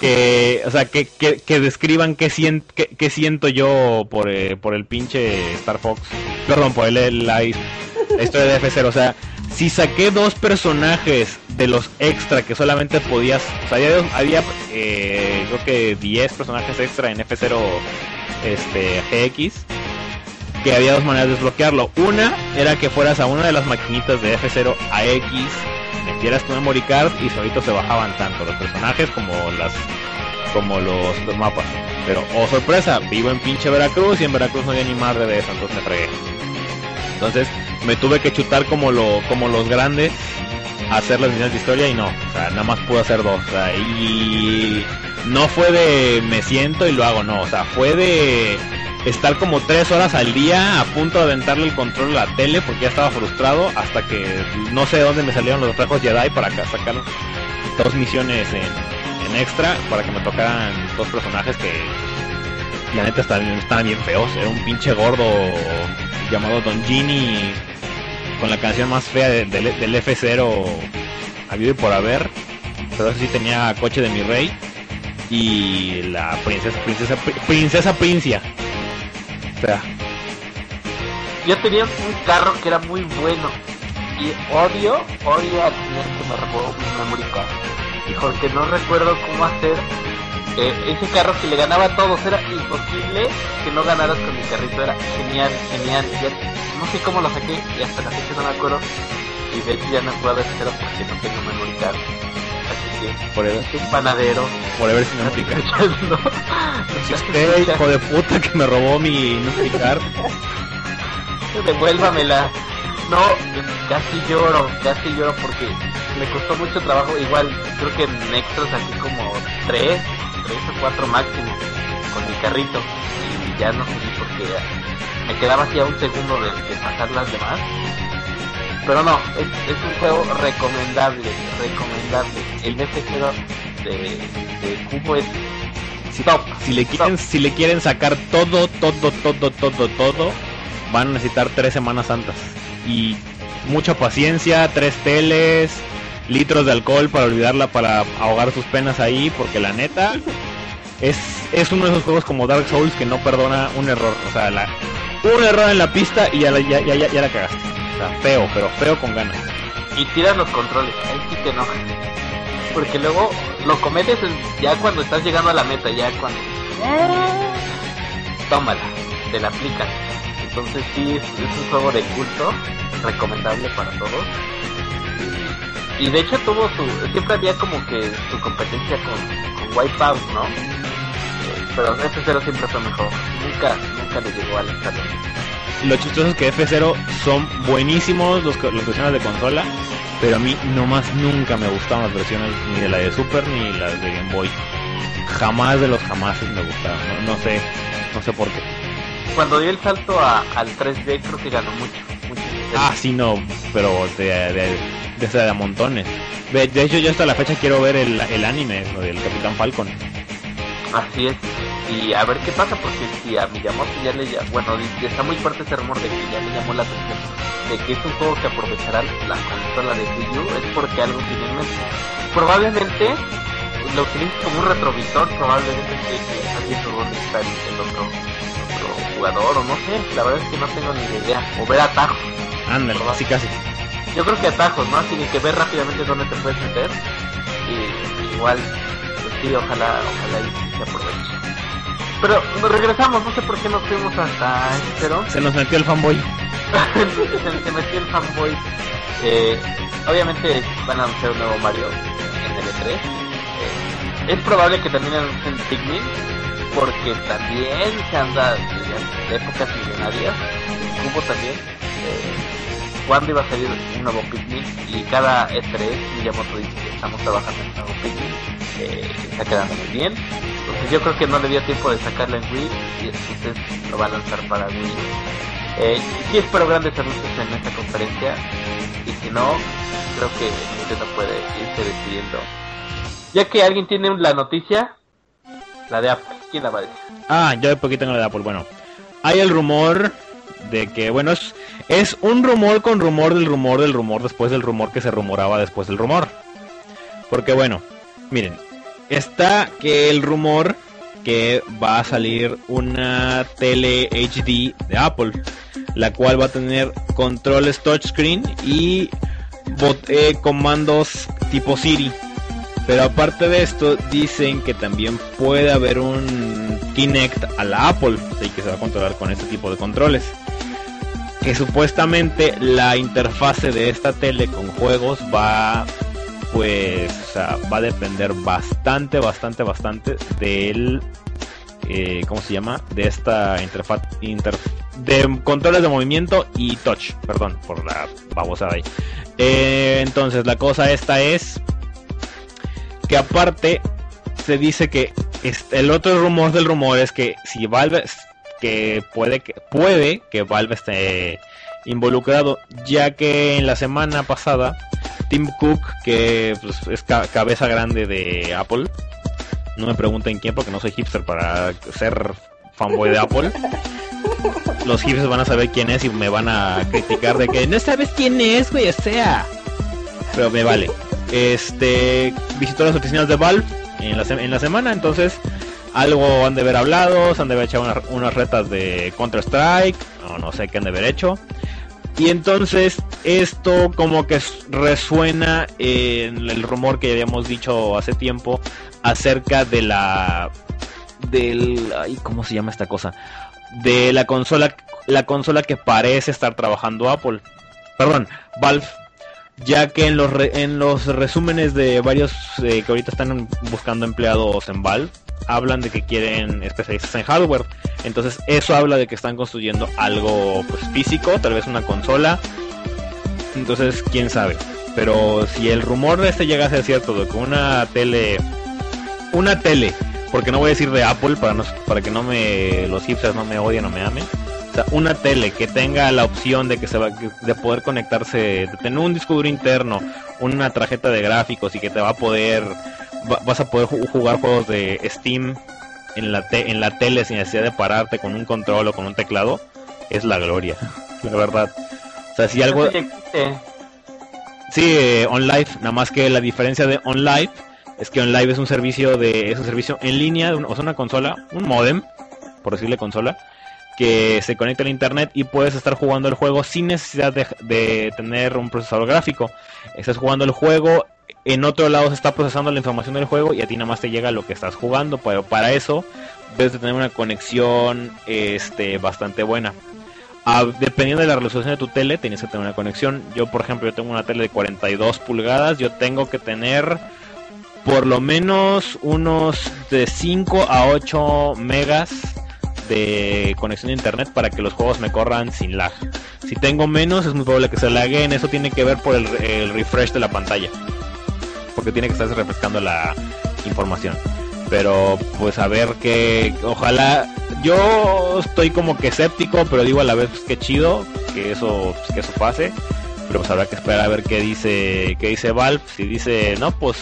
que, o sea, que, que, que describan qué, sien- qué, qué siento yo por, eh, por el pinche Star Fox. Perdón, por el, la, la historia de F0. O sea, si saqué dos personajes de los extra que solamente podías, o sea, había, había, eh, creo que 10 personajes extra en F0 este, GX, que había dos maneras de desbloquearlo. Una era que fueras a una de las maquinitas de F0 a X, metieras tu memory card y solito se bajaban tanto los personajes como las como los, los mapas. Pero, oh sorpresa, vivo en pinche Veracruz y en Veracruz no había ni madre de eso, entonces me fregué. Entonces me tuve que chutar como lo como los grandes hacer las misiones de historia y no, o sea, nada más pude hacer dos. O sea, y no fue de me siento y lo hago, no, o sea, fue de estar como tres horas al día a punto de aventarle el control a la tele porque ya estaba frustrado hasta que no sé de dónde me salieron los trajos Jedi para acá sacar dos misiones en, en extra para que me tocaran dos personajes que la neta estaban, estaban bien feos. Era un pinche gordo llamado Don Gini con la canción más fea de- del, del F0 habido y por haber. Pero eso sí tenía coche de mi rey y la princesa princesa pri- princesa Princia. O sea, Yo tenía un carro que era muy bueno. Y odio, odio al señor que me robó mi memory card. Y porque no recuerdo cómo hacer eh, ese carro que le ganaba a todos. Era imposible que no ganaras con mi carrito. Era genial, genial. Ya, no sé cómo lo saqué y hasta la fecha no me acuerdo. Y de hecho ya no puedo hacer porque no tengo memory card. Así que, por el, un panadero. por haber sin explicar. escuchando. Usted, hijo de puta, que me robó mi Nutricar. devuélvamela. No, casi lloro, casi lloro porque me costó mucho trabajo. Igual, creo que en extras aquí como tres, tres o cuatro máximo con mi carrito. Y ya no seguí porque me quedaba así a un segundo de, de pasar las demás. Pero no, es, es un juego recomendable, recomendable. El F0 de, de Cubo es top. Si le quieren, si le quieren sacar todo, todo, todo, todo, todo, van a necesitar tres semanas santas. Y mucha paciencia, tres teles, litros de alcohol para olvidarla, para ahogar sus penas ahí, porque la neta es, es uno de esos juegos como Dark Souls que no perdona un error. O sea, la, un error en la pista y ya, la- ya, ya, ya, ya la cagaste. O sea, feo, pero feo con ganas. y tiras los controles, ahí sí te enojas. Porque luego lo cometes en- ya cuando estás llegando a la meta, ya cuando... Tómala, te la aplican. Entonces sí, es, es un juego de culto, recomendable para todos. Y, de hecho tuvo su... Siempre había como que su competencia con, con Wipeout, ¿no? Eh, Pero F0 siempre fue mejor. Nunca, nunca le llegó al escalón. Lo chistoso es que F0 son buenísimos los, las versiones de consola, pero a mí nomás nunca me gustaron las versiones ni de la de Super ni las de Game Boy. Jamás de los jamases me gustaron, no, no sé, no sé por qué. Cuando dio el salto a- al 3D creo que ganó mucho. Ah, sí, no, pero de, de, de, de a montones. De, de hecho, yo hasta la fecha quiero ver el, el anime del Capitán Falcon. Así es. Y a ver qué pasa, porque si a Miyamoto ya le llamó, bueno, está muy fuerte ese rumor de que ya le llamó la atención, de que es un juego que aprovechará la consola de Wii U, es porque algo tiene en mente. Probablemente lo utilice como un retrovisor, probablemente que, alguien está el otro, otro jugador, o no sé, la verdad es que no tengo ni idea. O ver atajos. Ándale, casi casi. Yo creo que atajos, ¿no? Así que ver rápidamente dónde te puedes meter. Y igual, pues sí, ojalá, ojalá y se aproveche. Pero nos regresamos, no sé por qué nos fuimos hasta cero. Se nos metió el fanboy. se, se metió el fanboy. Eh, obviamente van a anunciar un nuevo Mario en el E3. Eh, es probable que también anuncien Pikmin, porque también se anda de épocas millonarias. El Cubo también. Eh, cuándo iba a salir un nuevo Pikmin y cada E3 Miyamoto dice que estamos trabajando en un nuevo Pikmin eh, está quedando muy bien entonces yo creo que no le dio tiempo de sacarla en Wii y entonces lo va a lanzar para Wii eh, sí espero grandes anuncios en esta conferencia y si no creo que Nintendo puede irse despidiendo ya que alguien tiene la noticia la de Apple ¿quién la decir? Ah, yo de poquito no le da por bueno. Hay el rumor de que, bueno, es, un rumor con rumor del rumor del rumor después del rumor que se rumoraba después del rumor. Porque bueno, miren, está que el rumor que va a salir una tele HD de Apple, la cual va a tener controles touchscreen y eh, comandos tipo Siri. Pero aparte de esto, dicen que también puede haber un Kinect a la Apple y que se va a controlar con este tipo de controles. Que supuestamente la interfase de esta tele con juegos va pues o sea, va a depender bastante, bastante, bastante del eh, ¿cómo se llama? De esta interfaz inter, de controles de movimiento y touch, perdón por la babosada ahí. Eh, entonces la cosa esta es que aparte se dice que el otro rumor del rumor es que si Valve que puede que puede que Valve esté involucrado, ya que en la semana pasada Tim Cook, que pues, es cabeza grande de Apple, no me pregunten quién porque no soy hipster para ser fanboy de Apple. Los hipsters van a saber quién es y me van a criticar de que no sabes quién es, güey, o sea. Pero me vale. Este visitó las oficinas de Valve en la, en la semana, entonces algo han de haber hablado, se han de haber echado unas retas de Counter Strike, o no sé qué han de haber hecho. Y entonces esto como que resuena en el rumor que habíamos dicho hace tiempo acerca de la del ay, ¿cómo se llama esta cosa? De la consola la consola que parece estar trabajando Apple. Perdón, Valve ya que en los en los resúmenes de varios eh, que ahorita están buscando empleados en Valve hablan de que quieren especialistas en hardware. Entonces eso habla de que están construyendo algo pues físico, tal vez una consola. Entonces, quién sabe. Pero si el rumor este llega a ser cierto de que una tele una tele, porque no voy a decir de Apple para no, para que no me los hipsters no me odien o me amen. Sea, una tele que tenga la opción de que se va de poder conectarse, de tener un disco duro interno, una tarjeta de gráficos y que te va a poder vas a poder jugar juegos de Steam en la, en la tele sin necesidad de pararte con un control o con un teclado, es la gloria, la verdad. O sea, si algo... Sí, eh, OnLive, nada más que la diferencia de OnLive es que OnLive es un servicio de es un servicio en línea, o sea, una consola, un modem, por decirle consola, que se conecta al internet y puedes estar jugando el juego sin necesidad de, tener un procesador gráfico. Estás jugando el juego en otro lado se está procesando la información del juego y a ti nada más te llega lo que estás jugando, pero para eso debes de tener una conexión este, bastante buena. Ah, dependiendo de la resolución de tu tele, tienes que tener una conexión. Yo, por ejemplo, yo tengo una tele de 42 pulgadas, yo tengo que tener por lo menos unos de 5 a 8 megas de conexión de internet para que los juegos me corran sin lag. Si tengo menos, es muy probable que se laguen. Eso tiene que ver por el refresh de la pantalla porque tiene que estarse refrescando la información. Pero pues a ver que ojalá yo estoy como que escéptico, pero digo a la vez pues, que chido que eso pues, que eso pase. Pero pues habrá que esperar a ver qué dice qué dice Valve, si dice, "No, pues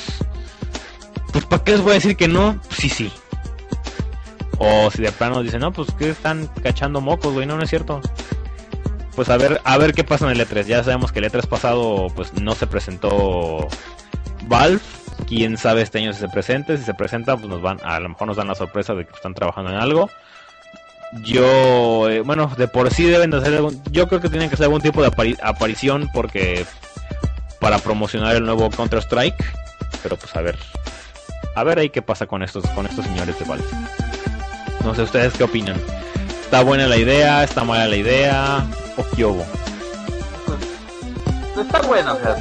pues para qué les voy a decir que no?" Sí, sí. O si de plano dice, "No, pues que están cachando mocos, güey, no no es cierto." Pues a ver, a ver qué pasa en el E3. Ya sabemos que el E3 pasado pues no se presentó Valve, quién sabe este año si se presente, si se presenta, pues nos van, a lo mejor nos dan la sorpresa de que están trabajando en algo. Yo, eh, bueno, de por sí deben de hacer algún, yo creo que tienen que hacer algún tipo de aparición porque para promocionar el nuevo Counter Strike, pero pues a ver, a ver ahí qué pasa con estos, con estos señores de Valve. No sé ustedes qué opinan. ¿Está buena la idea? ¿Está mala la idea? ¿O qué hubo? Pues, está buena, o sea,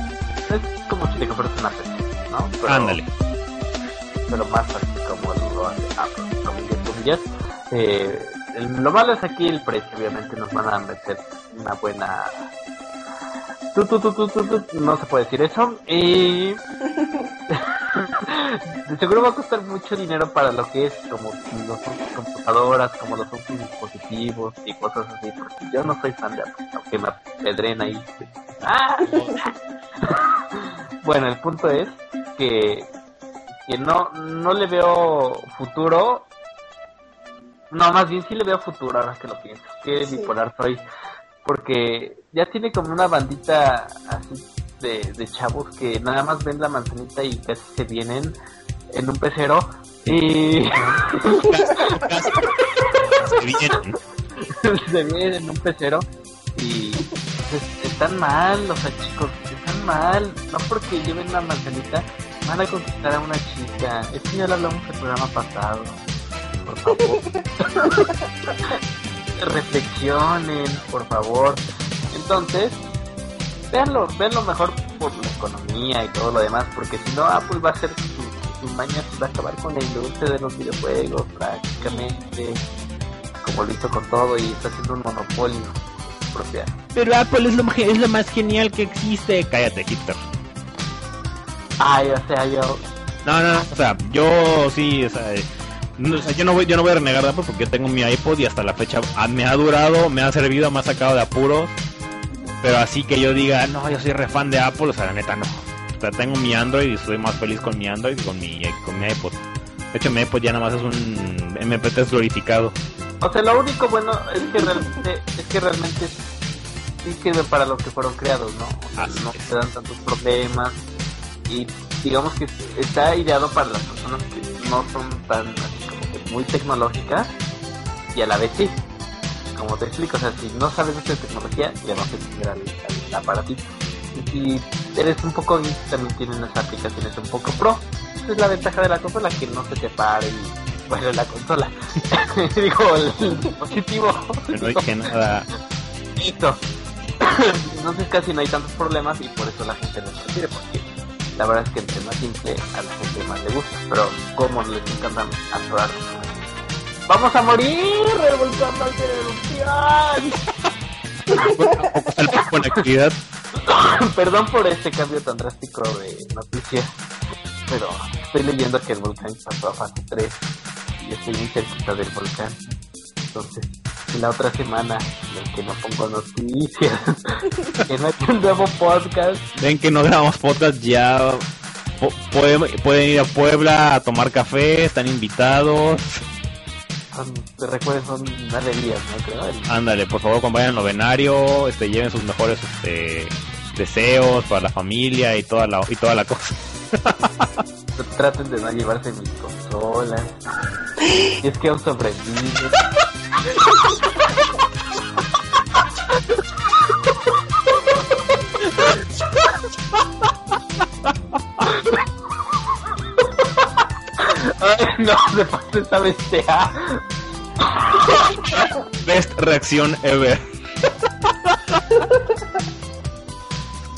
es como si te compraras una ¿no? Pero, Ándale. Pero más así como lo hace Apple, comillas, comillas. Eh, lo malo es aquí el precio, obviamente nos van a meter una buena... Tú, tú, tú, tú, no se puede decir eso. Y... de seguro va a costar mucho dinero para lo que es como los computadoras, como los dispositivos y cosas así, porque yo no soy fan de Apple, aunque me apedren ahí. ¡Ah! bueno, el punto es que, que no, no le veo futuro. No, más bien sí le veo futuro ahora que lo pienso. Qué bipolar soy. Porque ya tiene como una bandita así de, de chavos que nada más ven la manzanita y casi se vienen en un pecero. Y. se vienen. en un pecero. Y pues, están mal, o sea, chicos, están mal. No porque lleven una manzanita van a conquistar a una chica. Esto ya lo hablamos el programa pasado. Por favor. Reflexionen, por favor. Entonces, véanlo, véanlo mejor por la economía y todo lo demás, porque si no, Apple va a hacer su, su maña, va a acabar con la industria de los videojuegos prácticamente, como lo hizo con todo y está haciendo un monopolio propia. Pero Apple es lo, es lo más genial que existe. Cállate, hipster. Ay, o sea, yo, No, no, o sea, yo sí, o sea, eh, no, o sea, yo no voy, yo no voy a renegar de Apple porque tengo mi iPod y hasta la fecha ah, me ha durado, me ha servido, me ha sacado de apuros. Pero así que yo diga, no, yo soy re fan de Apple, o sea, la neta no. O sea, tengo mi Android y soy más feliz con mi Android que con mi, con mi iPod. De hecho, mi iPod ya nada más es un MP3 glorificado. O sea, lo único bueno es que realmente, es que realmente sí sirve para lo que fueron creados, ¿no? O sea, no te dan tantos problemas y digamos que está ideado para las personas que no son tan así como que muy tecnológicas y a la vez sí. Como te explico, o sea, si no sabes de tecnología, ya no se al, al aparatito. Y si eres un poco geek, también tienen unas aplicaciones un poco pro. Esa es la ventaja de la consola, que no se te pare y bueno, la consola. Digo, el dispositivo. Pero no dije nada. Entonces casi no hay tantos problemas y por eso la gente lo prefiere, porque la verdad es que entre más simple a la gente más le gusta, pero como les encantan adorar. ¡Vamos a morir! ¡El volcán va a erupción! En actividad. Perdón por este cambio tan drástico de noticias, pero estoy leyendo que el volcán pasó a fase 3 y estoy muy cerquita del volcán. Entonces, la otra semana en que no pongo noticias, que no hay un nuevo podcast, Ven que no grabamos podcast ya. Pueden, pueden ir a Puebla a tomar café, están invitados. Son, te recuerden, son nueve días, ¿no? Creo. El- Ándale, por favor, acompañen al novenario, este, lleven sus mejores este, deseos para la familia y toda la, y toda la cosa. Traten de no llevarse mis consolas. Y es que aún sobrevive. Ay, no, de parte sabes sea. Best reacción ever.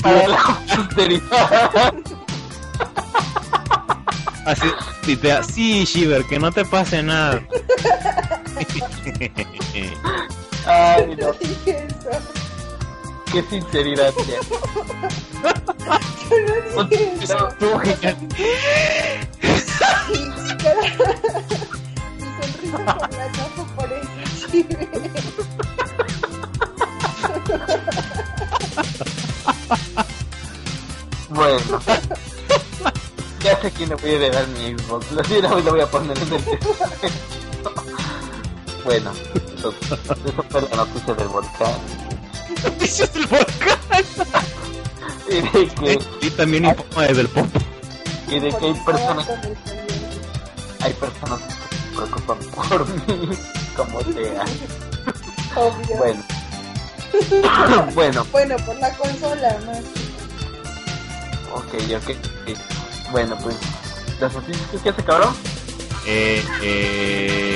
Para la posteridad. Así, titea, sí, Shiver, que no te pase nada. Ay, no, dije eso. Qué sinceridad. tía. Yo no dije eso. Y mi sonrisa por la chive. Bueno. Ya sé quién le voy a heredar mi Xbox. Lo siento, lo voy a poner en el. Bueno, entonces, eso fue la noticia del volcán. Noticias del volcán. Y de que, Y también informa desde el pop. y de que hay personas, hay personas que se preocupan por mí, como sea. Obvio. Bueno. bueno, Bueno, por la consola, más. ok, ok. ok. Bueno, pues, las noticias que se acabaron. Eh,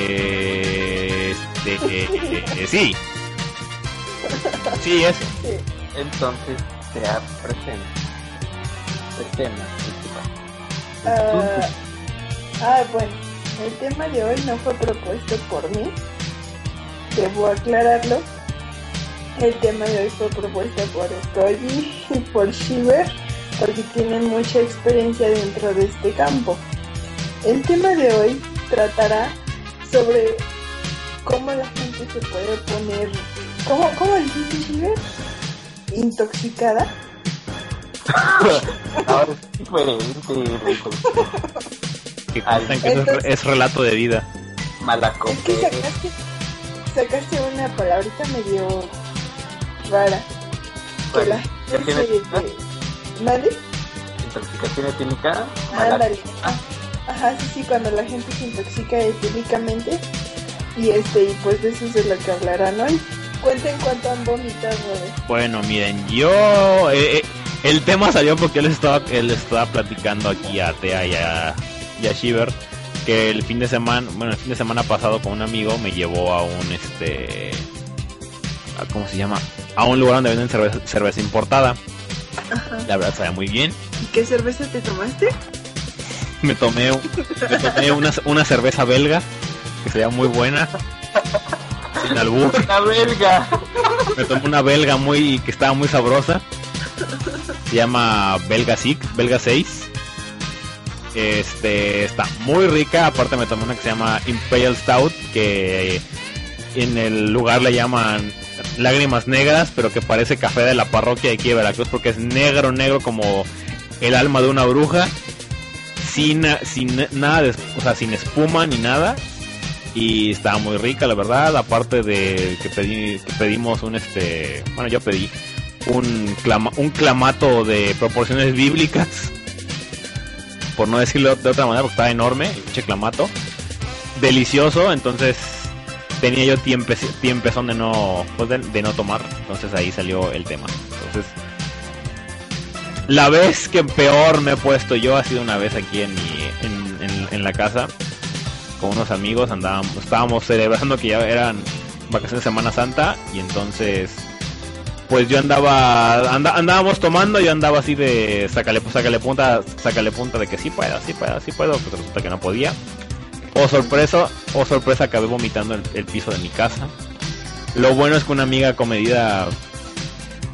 eh, este, eh, eh, sí. Sí, es. Sí. Entonces, se presenta el tema principal. Ah, ah, bueno, el tema de hoy no fue propuesto por mí. Debo aclararlo. El tema de hoy fue propuesto por Koji y por Shiver porque tienen mucha experiencia dentro de este campo. El tema de hoy tratará sobre cómo la gente se puede poner, ¿cómo, cómo dijiste? Intoxicada. Ahora es diferente, rico. Que cuentan que eso es, es relato de vida. Es que sacaste, sacaste una palabrita medio rara. Que la gente. Intoxicación etílica. Ándale. Ajá, sí, sí, cuando la gente se intoxica etílicamente. Y este, y pues de eso es de lo que hablarán hoy. Cuenten cuánto han vomitado. Bueno, miren, yo. eh, eh, El tema salió porque él estaba, él estaba platicando aquí a Tea y a, y a Shiver que el fin de semana, bueno, el fin de semana pasado con un amigo me llevó a un este a- ¿cómo se llama? A un lugar donde venden cerveza, cerveza importada. Ajá. La verdad sabía muy bien. ¿Y qué cerveza te tomaste? Me tomé, me tomé una, una cerveza belga que sería muy buena. Sin albur. La belga. Me tomé una belga muy que estaba muy sabrosa. Se llama Belga Six, Belga 6. Este está muy rica. Aparte me tomé una que se llama Imperial Stout, que en el lugar le llaman lágrimas negras, pero que parece café de la parroquia de aquí de Veracruz, porque es negro, negro como el alma de una bruja, sin, sin nada, de, o sea, sin espuma ni nada. Y estaba muy rica, la verdad. Aparte de que, que pedimos un este, bueno, yo pedí un, clama, un clamato de proporciones bíblicas, por no decirlo de otra manera, porque estaba enorme, el clamato, delicioso. Entonces tenía yo tiempo, tiempezón de no, pues de, no tomar. Entonces ahí salió el tema. Entonces la vez que peor me he puesto yo ha sido una vez aquí en, en la casa con unos amigos andábamos estábamos celebrando que ya eran vacaciones de Semana Santa y entonces pues yo andaba anda, andábamos tomando yo andaba así de sácale sácale punta sácale punta de que sí puedo sí puedo sí puedo pues resulta que no podía. O sorpresa o sorpresa acabé vomitando el, el piso de mi casa. Lo bueno es que una amiga comedida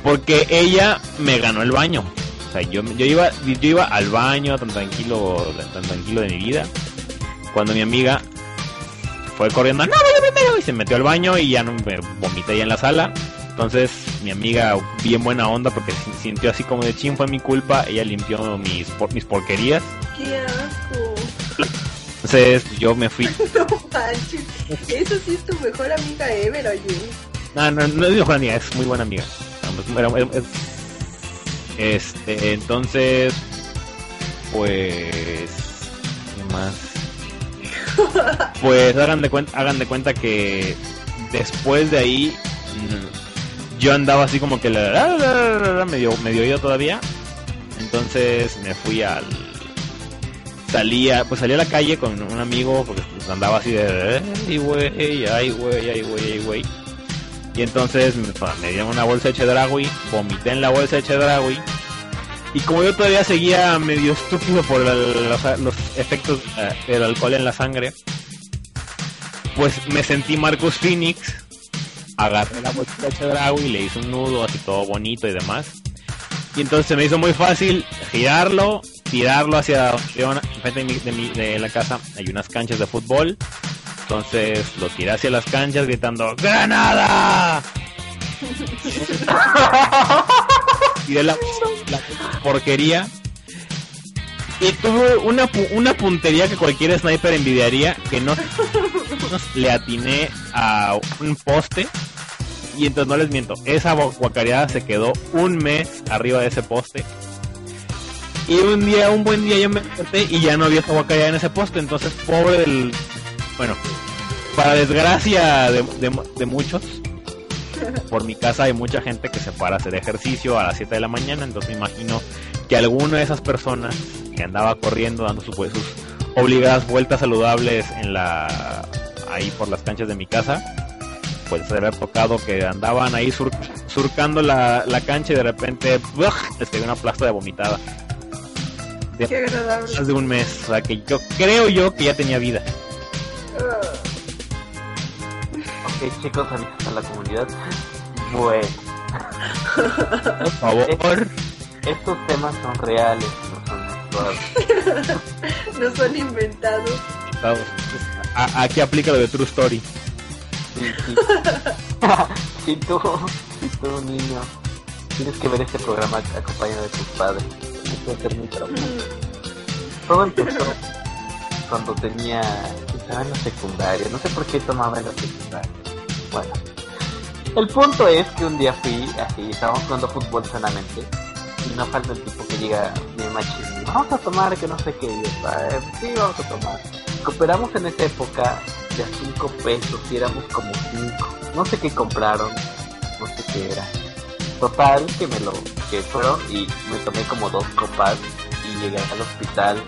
porque ella me ganó el baño. O sea yo, yo iba yo iba al baño tan tranquilo tan tranquilo de mi vida cuando mi amiga fue corriendo, no, voy primero, y se metió al baño y ya no me vomité ya en la sala. Entonces mi amiga, bien buena onda, porque sintió así como de chin, fue mi culpa, ella limpió mis, por, mis porquerías. ¡Qué asco! Entonces yo me fui. No manches. Eso sí es tu mejor amiga ever, oye. No, no, no es mi mejor amiga, es muy buena amiga. Es- Este, entonces, pues, ¿qué más? Pues hagan de cuenta, hagan de cuenta que después de ahí mm, yo andaba así como que la, la, medio yo todavía. Entonces me fui al salía, pues salí a la calle con un amigo porque pues, andaba así de güey, ay güey, ay güey, güey. Y entonces me, me dieron una bolsa de Chedragui, vomité en la bolsa de Chedragui. Y como yo todavía seguía medio estúpido por los, efectos eh, del alcohol en la sangre, pues me sentí Marcus Phoenix, agarré la bolsa de Chedragui, le hice un nudo así todo bonito y demás. Y entonces se me hizo muy fácil girarlo, tirarlo hacia enfrente de, mi- de mi- de la casa. Hay unas canchas de fútbol. Entonces lo tiré hacia las canchas gritando ¡Granada! de la, la porquería. Y tuve una, una puntería que cualquier sniper envidiaría, que no, le atiné a un poste. Y entonces no les miento, esa gua- guacareada se quedó un mes arriba de ese poste. Y un día, un buen día yo me desperté y ya no había esa guacareada en ese poste. Entonces, pobre del... Bueno, para desgracia de, de- de muchos, por mi casa hay mucha gente que se para a hacer ejercicio a las 7 de la mañana, entonces me imagino que alguna de esas personas que andaba corriendo dando sus, sus obligadas vueltas saludables en la ahí por las canchas de mi casa, pues se haber tocado que andaban ahí sur- surcando la, la cancha y de repente les cayó una plasta de vomitada. De Qué agradable. más de un mes, o sea que yo creo yo que ya tenía vida. Chicos, avisos a la comunidad. Bueno, Por favor. estos temas son reales, no son no son inventados. A- aquí aplica lo de True Story. Sí, sí. si tú, si tú, niño, tienes que ver este programa acompañado de tus padres, esto va a ser muy traumático. Todo empezó cuando tenía, estaba en la secundaria, no sé por qué tomaba en la secundaria. Bueno, el punto es que un día fui, así, estábamos jugando fútbol sanamente, y no falta el tipo que llega bien machín, vamos a tomar que no sé qué, y yo, "Ah, sí, vamos a tomar. Cooperamos en esa época de a 5 pesos y éramos como 5. No sé qué compraron, no sé qué era. Total, que me lo, que fueron y me tomé como dos copas y llegué al hospital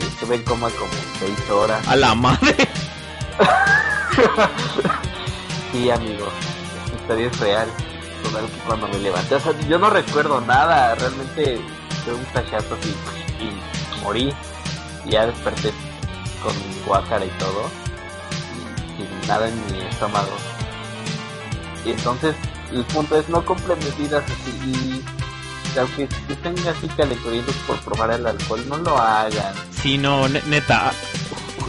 y estuve en coma como seis horas. A la madre. sí, amigo, esta historia es real. Total que cuando me levanté, o sea, yo no recuerdo nada, realmente fue un flashazo así y morí. Y ya desperté con mi guácara y todo, y sin nada en mi estómago. Y entonces, el punto es no compren bebidas así. Y aunque estén así calenturientos por probar el alcohol, no lo hagan. Sí, no, ne- neta.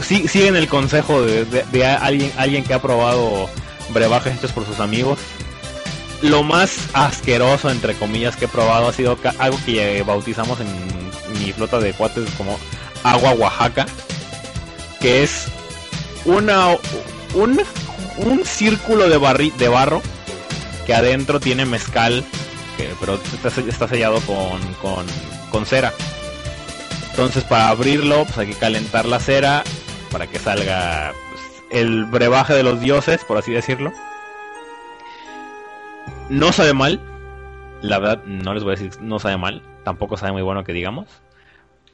Siguen el consejo de alguien, alguien que ha probado brebajes hechos por sus amigos. Lo más asqueroso, entre comillas, que he probado ha sido algo que bautizamos en mi flota de cuates como agua Oaxaca, que es una un, un círculo de, barri, de barro que adentro tiene mezcal, que, pero está, se- está sellado con, con, con cera. Entonces para abrirlo pues hay que calentar la cera para que salga el brebaje de los dioses, por así decirlo. No sabe mal, la verdad no les voy a decir no sabe mal, tampoco sabe muy bueno que digamos.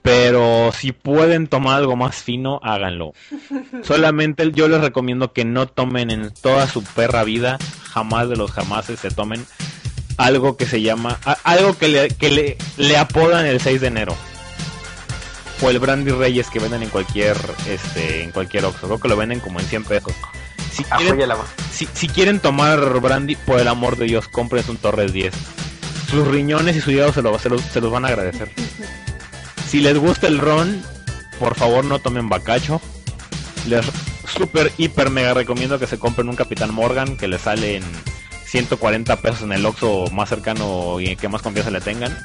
Pero si pueden tomar algo más fino, háganlo. Solamente yo les recomiendo que no tomen en toda su perra vida, jamás de los jamases se tomen algo que se llama, algo que le, que le, le apodan el 6 de enero. O el Brandy Reyes que venden en cualquier, este, en cualquier Oxxo. Creo que lo venden como en 100 pesos. Si quieren, si, si quieren tomar brandy, por el amor de Dios, cómprense un Torres 10. Sus riñones y su hígado se, lo- se los- se los van a agradecer. Si les gusta el ron, por favor no tomen bacacho. Les super, hiper, mega recomiendo que se compren un Capitán Morgan que les sale en 140 pesos en el Oxxo más cercano y que más confianza le tengan.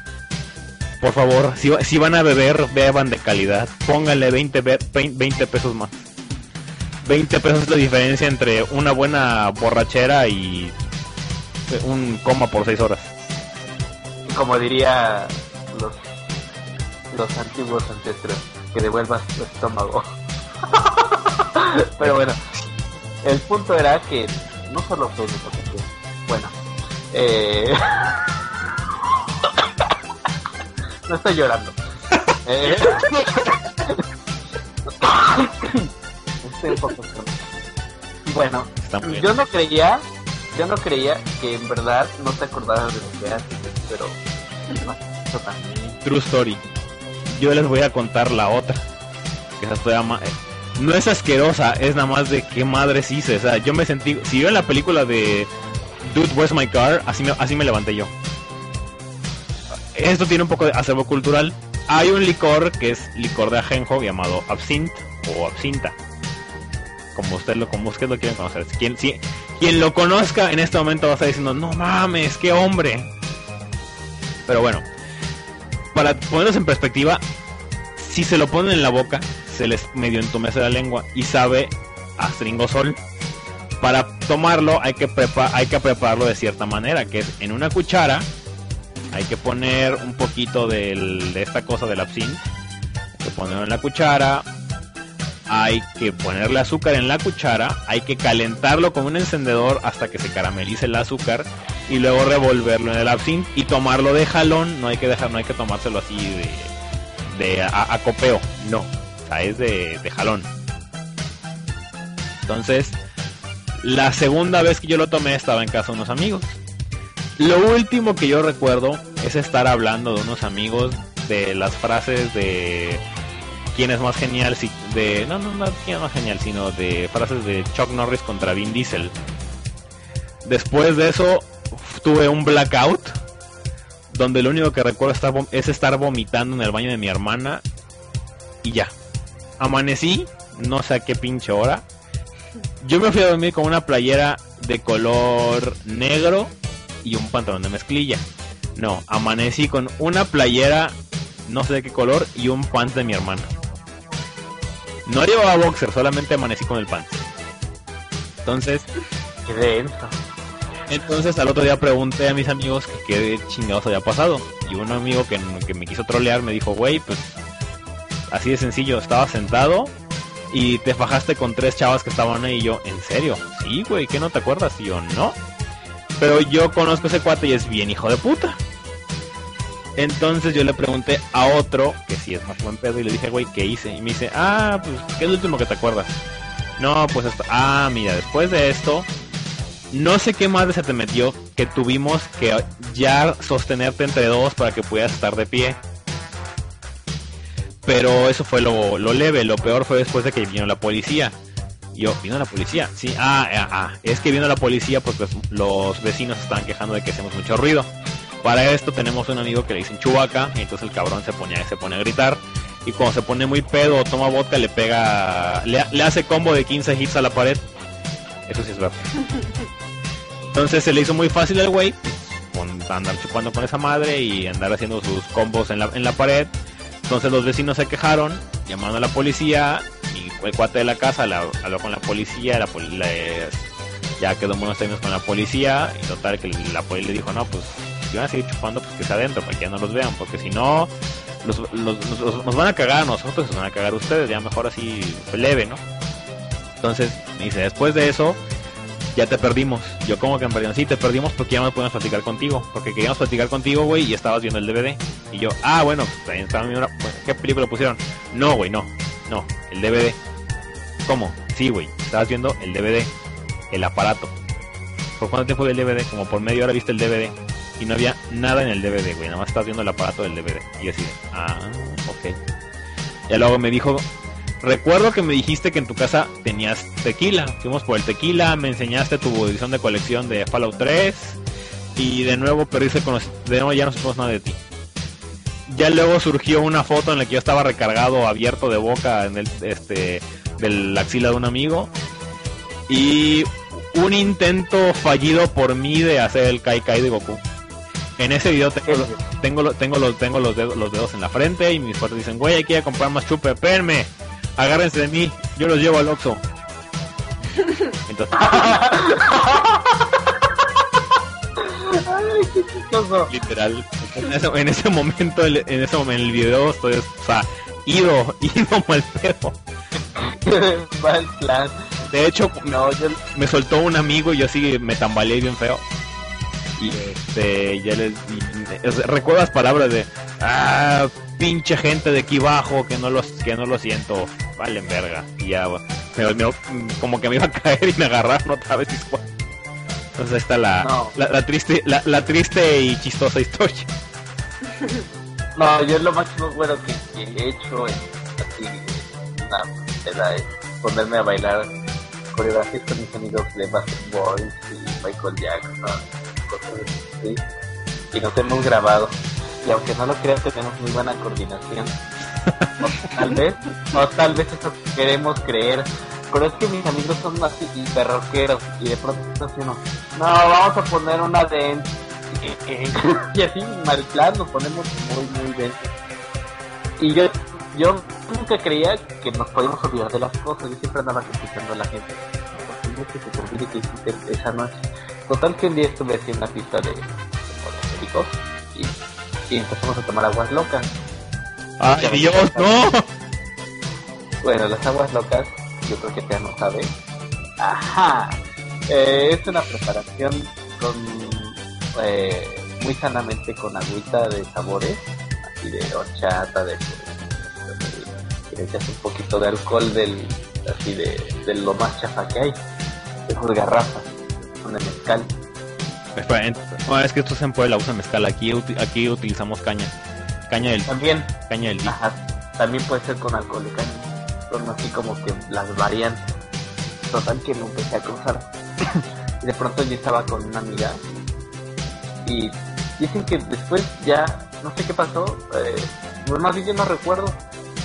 Por favor, si, si van a beber, beban de calidad. Pónganle 20, be- 20 pesos más. 20 pesos es la diferencia entre una buena borrachera y un coma por 6 horas. Como diría los, los antiguos ancestros, que devuelvas tu estómago. Pero bueno, el punto era que no solo fue ocasión. Bueno, eh... no estoy llorando. Eh, Estoy un poco enfermo. Bueno, yo no creía, yo no creía que en verdad no te acordabas de lo que haces, pero no, eso también. True story. Yo les voy a contar la otra. Que esa todavía ma- eh, No es asquerosa, es nada más de qué madres hice. O sea, yo me sentí. Si yo en la película de Dude, Where's My Car, así me, así me levanté yo. Esto tiene un poco de acervo cultural. Hay un licor que es licor de ajenjo llamado absinthe o absinta. Como usted lo, como lo quieren conocer. Quien, si- quien lo conozca en este momento va a estar diciendo, no mames, qué hombre. Pero bueno, para ponerlos en perspectiva, si se lo ponen en la boca, se les medio entumece la lengua y sabe a stringosol. Para tomarlo hay que, hay que prepararlo de cierta manera, que es en una cuchara, hay que poner un poquito de esta cosa del absinthe, hay que ponerlo en la cuchara, hay que ponerle azúcar en la cuchara, hay que calentarlo con un encendedor hasta que se caramelice el azúcar y luego revolverlo en el absinthe y tomarlo de jalón, no hay que dejar, no hay que tomárselo así de, de no, o sea, es de, de jalón. Entonces, la segunda vez que yo lo tomé estaba en casa de unos amigos. Lo último que yo recuerdo es estar hablando de unos amigos de las frases de quién es más genial, si, de no, no, no quién es más genial, sino de frases de Chuck Norris contra Vin Diesel. Después de eso tuve un blackout donde lo único que recuerdo es estar vomitando en el baño de mi hermana y ya. Amanecí, no sé a qué pinche hora. Yo me fui a dormir con una playera de color negro y un pantalón de mezclilla. No, amanecí con una playera no sé de qué color y un pants de mi hermana. No llevaba boxer, solamente amanecí con el pants. Entonces, Qué denso. entonces al otro día pregunté a mis amigos que qué chingados había pasado. Y un amigo que, que me quiso trolear me dijo, güey, pues así de sencillo, estaba sentado y te fajaste con tres chavas que estaban ahí y yo, ¿en serio? Sí, güey, ¿qué no te acuerdas? Y yo, no. Pero yo conozco ese cuate y es bien hijo de puta. Entonces yo le pregunté a otro, que sí es más buen pedo, y le dije, güey, ¿qué hice? Y me dice, ah, pues, ¿qué es lo último que te acuerdas? No, pues esto, ah, mira, después de esto, no sé qué más se te metió, que tuvimos que ya sostenerte entre dos para que pudieras estar de pie. Pero eso fue lo, lo leve, lo peor fue después de que vino la policía. Yo, ¿vino la policía? Sí, ah, ah, ah, es que vino la policía porque los, vecinos estaban quejando de que hacemos mucho ruido. Para esto tenemos un amigo que le dicen chubaca, entonces el cabrón se pone, se pone a gritar. Y cuando se pone muy pedo o toma vodka, le pega, le, hace combo de 15 hits a la pared. Eso sí es verdad. Entonces se le hizo muy fácil al güey andar chupando con esa madre y andar haciendo sus combos en la, en la pared. Entonces los vecinos se quejaron, llamaron a la policía y el cuate de la casa la- habló con la policía, la, la- ya quedó en buenos términos con la policía y total que la policía le dijo, no, pues si van a seguir chupando, pues que sea adentro para que ya no los vean, porque si no, los, nos van a cagar a nosotros, nos van a cagar a ustedes, ya mejor así leve, ¿no? Entonces me dice, después de eso, ya te perdimos. Yo como que en perdieron, sí, te perdimos porque ya no podemos platicar contigo. Porque queríamos platicar contigo, güey, y estabas viendo el DVD. Y yo, ah, bueno, pues también estaba viendo una- ¿Qué película pusieron? No, güey, no. No, el DVD. ¿Cómo? Sí, güey, estabas viendo el DVD. El aparato. ¿Por cuánto tiempo vi el DVD? Como por media hora viste el DVD. Y no había nada en el DVD, güey. Nada más estabas viendo el aparato del DVD. Y así, ah, ok. Y luego me dijo, Recuerdo que me dijiste que en tu casa tenías tequila. Fuimos por el tequila, me enseñaste tu edición de colección de Fallout 3 y de nuevo perdiste de nuevo ya no supimos nada de ti. Ya luego surgió una foto en la que yo estaba recargado, abierto de boca en el este del axila de un amigo y un intento fallido por mí de hacer el Kai Kai de Goku. En ese video tengo, lo- tengo, lo- tengo, los, tengo los, dedos, los dedos en la frente y mis fuertes dicen, güey, hay que ir a comprar más chupe, espérenme, agárrense de mí, yo los llevo al Oxxo. Entonces, Ay, qué chistoso. literal, en ese, en ese momento, el- en ese momento, en el video estoy, o sea, ido, ido mal pedo. Mal plan. De hecho, No, yo me soltó un amigo y yo así me tambaleé bien feo. Y este, ya les y- es- recuerdo las palabras de ah, pinche gente de aquí abajo que no los que no lo siento, valen verga. Y ya me- me- como que me iba a caer y me agarraron otra vez. y Entonces ahí está la, No. la, la triste la, la triste y chistosa historia. No, yo lo máximo bueno que, que he hecho es así es ponerme a bailar coreografías con mis amigos de Basketball y Michael Jackson, cosas así. Y nos hemos grabado. Y aunque no lo crean, tenemos muy buena coordinación. O tal vez, o tal vez eso queremos creer. Pero es que mis amigos son así perroqueros y de pronto así uno, no, vamos a poner una de y así mal plan nos ponemos muy muy densos. Y yo yo nunca creía que nos podíamos olvidar de las cosas. Yo siempre andaba criticando a la gente. "¿Por qué no que se olvide que hiciste esa noche total que un día estuve haciendo una pista de, de y, y empezamos a tomar aguas locas. Ay Dios, no. bueno las aguas locas yo creo que ya no sabe ajá Eh, es una preparación con eh, muy sanamente con agüita de sabores así de horchata de y le echas un poquito de alcohol del así de, de lo más chafa que hay de sus garrafas con el mezcal Espera, en- no, es que esto es en Puebla, usan mezcal. Aquí, aquí utilizamos caña. Caña del, también caña del ajá, también puede ser con alcohol de caña así como que las variantes total que lo empecé a cruzar. De pronto yo estaba con una amiga y dicen que después ya no sé qué pasó eh, más bien yo no recuerdo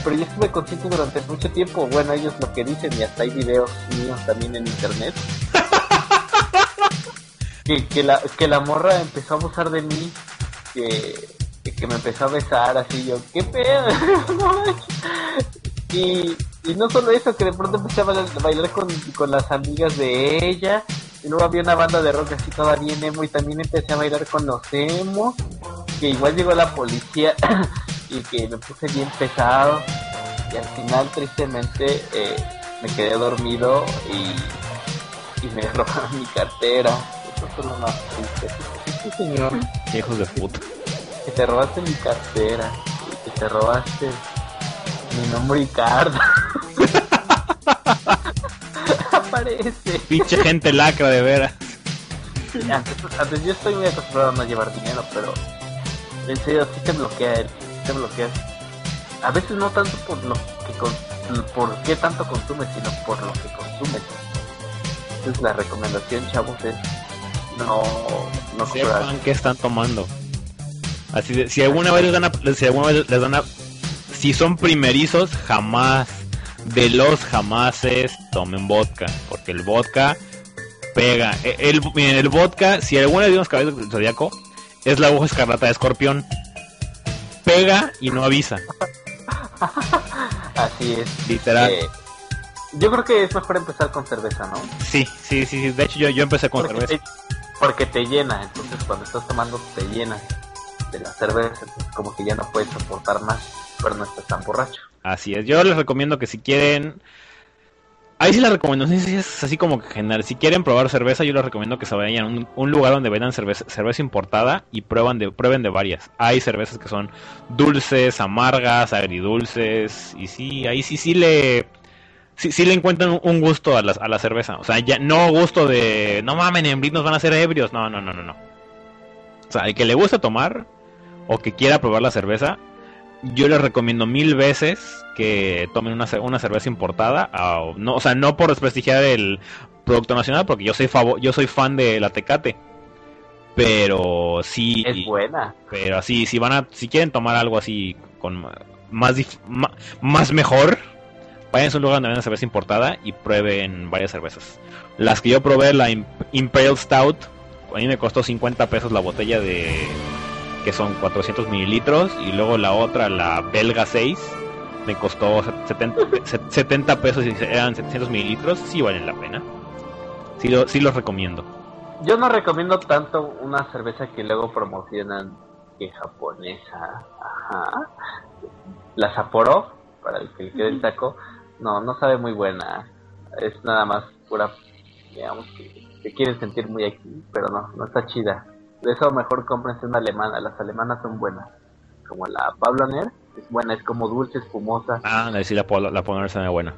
pero yo estuve consciente durante mucho tiempo. Bueno ellos lo que dicen y hasta hay videos míos también en internet que, que la que la morra empezó a abusar de mí que, que me empezó a besar así yo qué pedo y, y no solo eso que de pronto empecé a bailar, con, con las amigas de ella y luego había una banda de rock así toda bien emo y también empecé a bailar con los emo que igual llegó la policía y que me puse bien pesado y al final tristemente eh, me quedé dormido y, y me robaron mi cartera. Eso fue lo más triste. Sí, señor. Hijos de puta. que te robaste mi cartera, que te robaste mi nombre y carta. Aparece. Pinche gente lacra de veras. Antes, antes yo estoy muy acostumbrado a no llevar dinero, pero en serio sí te bloquea él, sí te bloquea. A veces no tanto por lo que con, por qué tanto consumes, sino por lo que consumes. Entonces la recomendación, chavos, es no no. Sepan qué están tomando. Así de, si alguna vez les dan a, si alguna vez les dan a- si son primerizos, jamás de los jamases tomen vodka, porque el vodka pega. E- El, el vodka, si alguna vez vimos cabello del zodiaco, es la aguja escarlata de escorpión. Pega y no avisa, Así es. literal. Eh, yo creo que es mejor empezar con cerveza, ¿no? Sí, sí, sí, sí. De hecho, yo, yo empecé con porque, cerveza. te, porque te llena, entonces cuando estás tomando te llenas de la cerveza, entonces como que ya no puedes soportar más, pero no estás tan borracho. Así es, yo les recomiendo que si quieren... Ahí sí la recomendación es así como que general. Si quieren probar cerveza, yo les recomiendo que se vayan a un, lugar donde vendan cerveza, cerveza importada y prueban de, prueben de varias. Hay cervezas que son dulces, amargas, agridulces. Y sí, ahí sí sí le... Sí, sí le encuentran un- gusto a la, a la cerveza. O sea, ya no gusto de... No mamen, en Brit nos van a hacer ebrios. No, no, no, no, no. O sea, el que le gusta tomar o que quiera probar la cerveza, yo les recomiendo mil veces que tomen una, una cerveza importada. a- no, o sea, no por desprestigiar el producto nacional, porque yo soy favo- yo soy fan de la Tecate. Pero sí, Es buena. pero así, si van a, si quieren tomar algo así con más, dif- ma- más mejor, vayan a un lugar donde venden cerveza importada y prueben varias cervezas. Las que yo probé, la Im- Imperial Stout, a mí me costó 50 pesos la botella de que son 400 mililitros y luego la otra, la Belga 6, me costó 70, se- 70 pesos y eran 700 mililitros, sí valen la pena. Sí, lo, sí los recomiendo. Yo no recomiendo tanto una cerveza que luego promocionan que japonesa. Ajá. La Sapporo, para el que le quede el taco, no, no sabe muy buena. Es nada más pura, digamos que se quieren sentir muy aquí, pero no, no está chida. De eso mejor cómprense una alemana, las alemanas son buenas. Como la Pabloner, es buena, es como dulce, espumosa. Ah, sí, la, la poner se buena.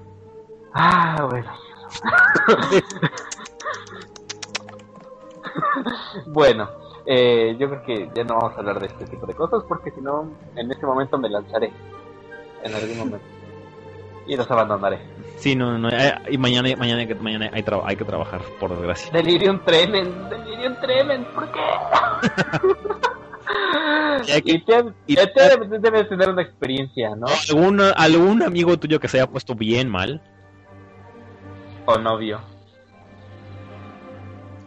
Ah, bueno. bueno, eh, yo creo que ya no vamos a hablar de este tipo de cosas porque si no, en este momento me lanzaré. En algún momento. Y los abandonaré. Sí, no, no, eh, y mañana, mañana, hay que, mañana hay, traba- hay que trabajar, por desgracia. Delirium Tremens, Delirium Tremens, ¿por qué? Y que- y te, y- te debes, debes tener una experiencia, ¿no? ¿Algún, algún amigo tuyo que se haya puesto bien mal? O novio.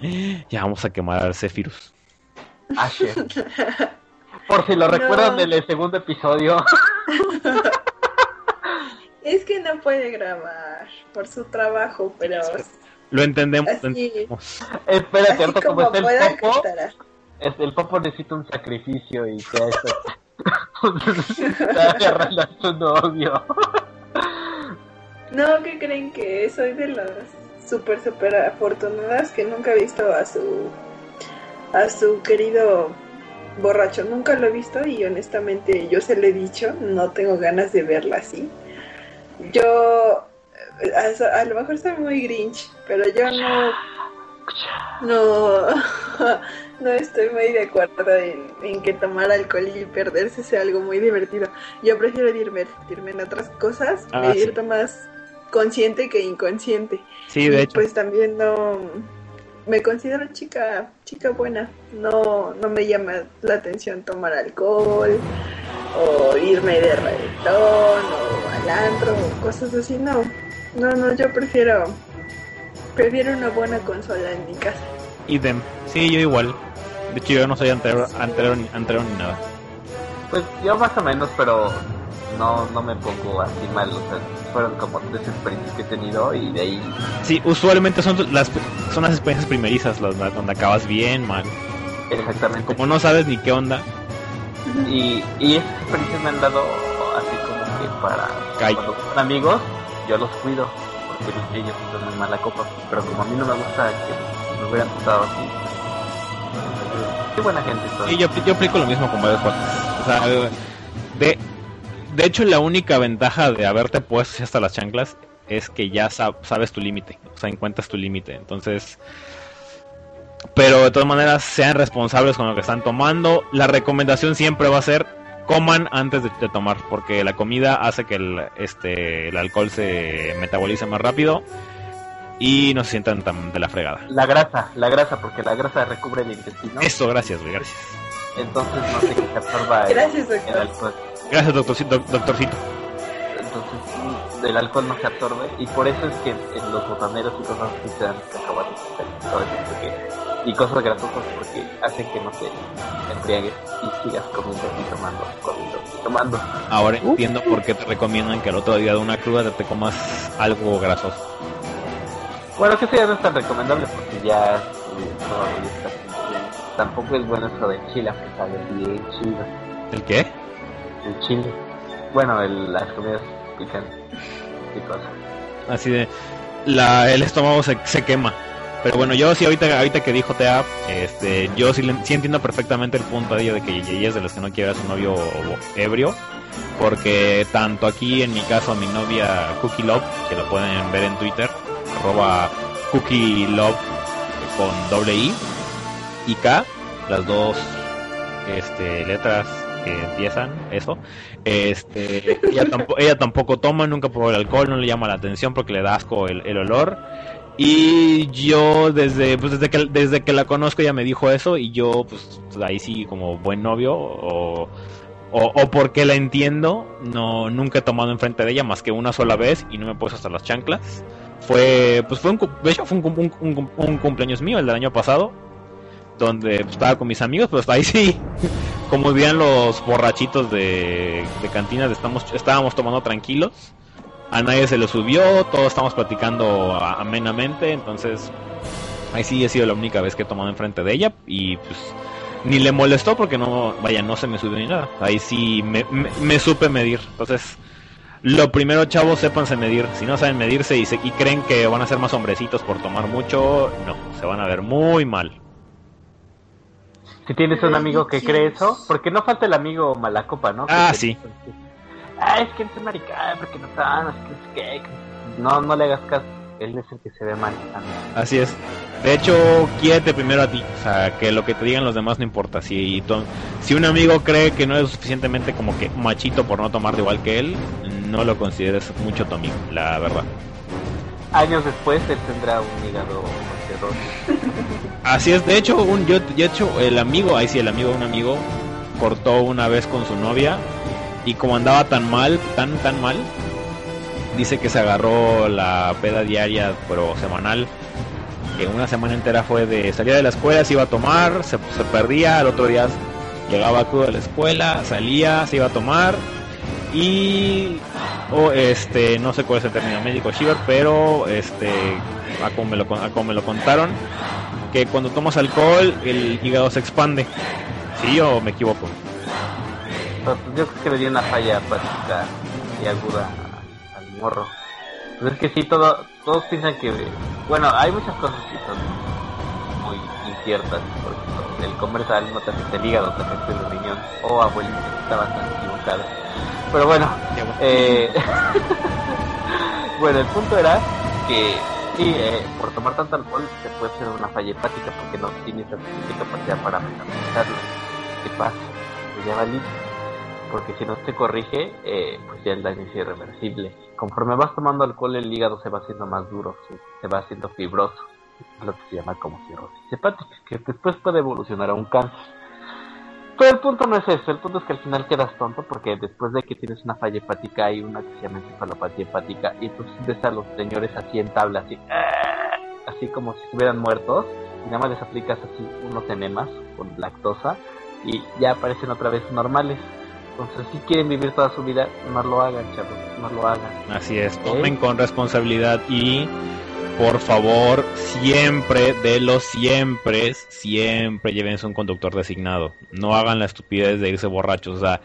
Ya vamos a quemar al Zephyrus. Asher. Por si lo recuerdan del segundo episodio. Es que no puede grabar por su trabajo, pero Lo entendemos, lo Así. entendemos. Espérate, ahorita como como está el popo, el popo necesita un sacrificio y que eso. Está agarrando a su novio. No, ¿qué creen que soy de las super super afortunadas que nunca he visto a su a su querido borracho? Nunca lo he visto y honestamente yo se lo he dicho, no tengo ganas de verla así. Yo eh, a, a lo mejor soy muy grinch, pero yo no no no estoy muy de acuerdo en, en que tomar alcohol y perderse sea algo muy divertido. Yo prefiero divertirme en otras cosas, Ah, me sí. más consciente que inconsciente. Sí, de Y, hecho. Pues también no me considero chica chica buena. No no me llama la atención tomar alcohol o irme de reggaetón o al antro o cosas así. No, no, no. Yo prefiero prefiero una buena consola en mi casa. Idem. Sí, yo igual. De hecho, yo no soy anterior, anterior, ni- anterior ni nada. Pues yo más o menos, pero no, no me pongo así mal. O sea, fueron como tres experiencias que he tenido y de ahí. Sí, usualmente son las, son las experiencias primerizas las donde acabas bien mal. Exactamente. Como no sabes ni qué onda, Y, y esas experiencias me han dado así como que para cuando son amigos, yo los cuido, porque ellos son muy mala copa. Pero como a mí no me gusta que me hubieran tratado así, pues, Qué buena gente soy. Y yo, yo aplico lo mismo con varios cuates. O sea, de, de hecho, la única ventaja de haberte puesto hasta las chanclas es que ya sab- sabes tu límite. O sea, encuentras tu límite. Entonces. Pero de todas maneras, sean responsables con lo que están tomando. La recomendación siempre va a ser coman antes de, de tomar, porque la comida hace que el, este, el alcohol se metabolice más rápido y no se sientan tan de la fregada. La grasa, la grasa, porque la grasa recubre el intestino. Eso, gracias, güey, gracias. Entonces no sé qué se absorba el, Gracias, el alcohol. Gracias, doctorcito. doctorcito. Entonces el alcohol no se absorbe y por eso es que en los botaneros y cosas así se dan cacahuates y cosas grasosas porque hacen que no te embriagues y sigas comiendo y tomando, comiendo y tomando. Ahora entiendo por qué te recomiendan que el otro día de una cruda te comas algo grasoso. Bueno, que eso ya no es tan recomendable porque ya eh, cumpliendo. Tampoco es bueno eso de chile, aunque sabe bien chido. ¿El qué? El chile. Bueno, el, las comidas picantes y cosas. Así de la, el estómago se, se quema. Pero bueno, yo sí ahorita, ahorita que dijo Tea, este, yo sí, sí entiendo perfectamente el punto de ello de que ella es de los que no quiere su novio ebrio. Porque tanto aquí en mi caso mi novia Cookie Love, que lo pueden ver en Twitter, arroba Cookie Love con doble I y K, las dos este, letras que empiezan eso. Este, ella, tampoco, ella tampoco toma, nunca probó el alcohol, no le llama la atención porque le da asco el, el olor. Y yo desde, pues desde que desde que la conozco ella me dijo eso y yo pues ahí sí como buen novio o, o, o porque la entiendo, no nunca he tomado enfrente de ella más que una sola vez y no me he puesto hasta las chanclas. Fue pues fue un de hecho fue un, un, un un cumpleaños mío el del año pasado donde pues, estaba con mis amigos, pero hasta ahí sí como dirían los borrachitos de, cantinas, estamos, estábamos tomando tranquilos. A nadie se le subió, todos estamos platicando amenamente, entonces ahí sí he sido la única vez que he tomado enfrente de ella y pues ni le molestó porque no, vaya, no se me subió ni nada. Ahí sí me supe medir. Entonces, lo primero, chavos, sépanse medir. Si no saben medirse y, se, y creen que van a ser más hombrecitos por tomar mucho, no, se van a ver muy mal. Si tienes un amigo que cree eso, porque no falta el amigo malacopa, ¿no? Ah, Que- sí. Ah, es que no es maricada, porque no está, es que es que... No, no le hagas caso. Él es el que se ve mal también. Así es. De hecho, quiérete primero a ti. O sea, que lo que te digan los demás no importa. Si, si un amigo cree que no es suficientemente como que machito por no tomar de igual que él, no lo consideres mucho tu amigo, la verdad. Años después él tendrá un hígado. Así es. De hecho, un, yo, de hecho, el amigo, ahí sí, el amigo un amigo, cortó una vez con su novia. Y como andaba tan mal, tan, tan mal, dice que se agarró la peda diaria, pero semanal. Que una semana entera fue de salía de la escuela, se iba a tomar, se, se perdía, al otro día llegaba crudo de la escuela, salía, se iba a tomar. Y o este no sé cuál es el término médico Shiver, pero este a como me lo, a como me lo contaron que cuando tomas alcohol el hígado se expande. ¿Sí o me equivoco? Pero, pues, yo creo que le dio una falla hepática y aguda al morro. Pues es que sí, todo, todos piensan que... Bueno, hay muchas cosas que son muy inciertas. Por ejemplo, el comer sal no te afecta el hígado, te afecta el riñón. Oh, abuelita, estabas tan equivocada. Pero bueno, eh, bueno, el punto era que sí, eh, por tomar tanto alcohol se puede hacer una falla hepática porque no tienes la suficiente capacidad para metabolizarlo. ¿Qué pasa? Pues ya valí. Porque si no se corrige, eh, pues ya el daño es irreversible. Conforme vas tomando alcohol, el hígado se va haciendo más duro, se, se va haciendo fibroso. Lo que se llama como cirrosis hepática, que después puede evolucionar a un cáncer. Pero el punto no es eso, el punto es que al final quedas tonto porque después de que tienes una falla hepática hay una que se llama encefalopatía hepática y tú ves a los señores así en tabla, así, ¡ah! así como si estuvieran muertos y nada más les aplicas así unos enemas con lactosa y ya aparecen otra vez normales. Entonces si quieren vivir toda su vida, no lo hagan, chavos, no lo hagan. Así es, tomen con responsabilidad y por favor, siempre, de los siempre, siempre llévense un conductor designado. No hagan la estupidez de irse borrachos. O sea,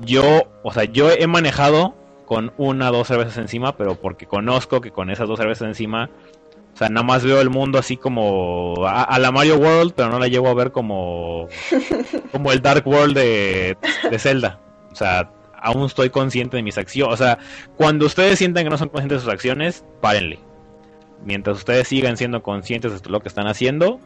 yo, o sea, yo he manejado con una o dos cervezas encima, pero porque conozco que con esas dos cervezas encima O sea, nada más veo el mundo así como a, a la Mario World, pero no la llevo a ver como, como el Dark World de, de Zelda. O sea, aún estoy consciente de mis acciones. O sea, cuando ustedes sientan que no son conscientes de sus acciones, párenle. Mientras ustedes sigan siendo conscientes de lo que están haciendo,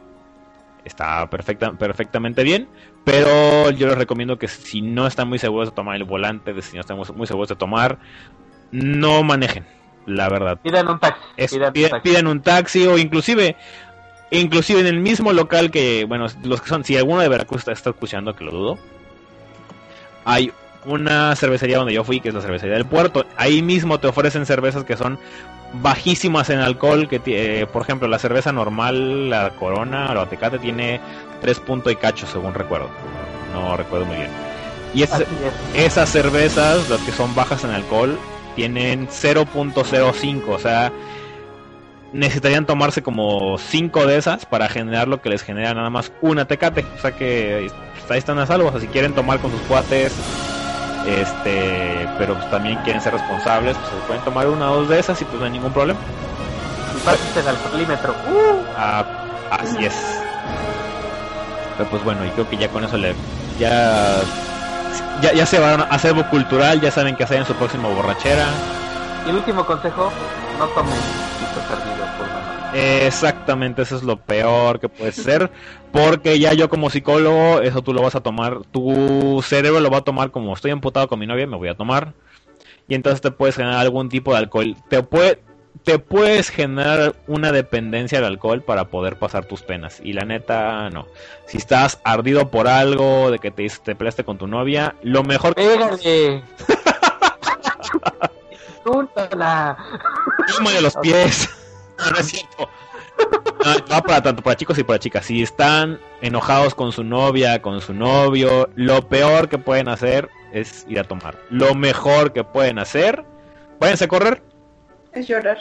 está perfecta, perfectamente bien. Pero yo les recomiendo que si no están muy seguros de tomar el volante, si no están muy seguros de tomar, no manejen, la verdad. Pidan un taxi. Es- pidan taxi. un taxi o inclusive inclusive en el mismo local que bueno los que son si alguno de Veracruz está, está escuchando que lo dudo hay una cervecería donde yo fui que es la cervecería del puerto ahí mismo te ofrecen cervezas que son bajísimas en alcohol que eh, por ejemplo la cerveza normal la Corona o la Tecate tiene 3 puntos y cacho según recuerdo no recuerdo muy bien y esas, es. esas cervezas, las que son bajas en alcohol, tienen 0.05, o sea, necesitarían tomarse como 5 de esas para generar lo que les genera nada más una tecate. O sea que pues, ahí están a salvo, o sea, si quieren tomar con sus cuates, este, pero pues, también quieren ser responsables, pues se pueden tomar una o dos de esas y pues no hay ningún problema. Y pases el alcoholímetro. Uh, Ah, así es. Pero pues bueno, y creo que ya con eso le ya ya, ya se van a acervo cultural, ya saben qué hacer en su próxima borrachera. y el último consejo, no tomen Exactamente, eso es lo peor que puede ser, porque ya yo como psicólogo, eso tú lo vas a tomar, tu cerebro lo va a tomar como estoy emputado con mi novia, me voy a tomar, y entonces te puedes generar algún tipo de alcohol, te puede, te puedes generar una dependencia al alcohol para poder pasar tus penas, y la neta no, si estás ardido por algo, de que te, te peleaste con tu novia, lo mejor que los pies. No, no es cierto. No, va para tanto para chicos y para chicas. Si están enojados con su novia, con su novio, lo peor que pueden hacer es ir a tomar. Lo mejor que pueden hacer, váyanse a correr. Es llorar.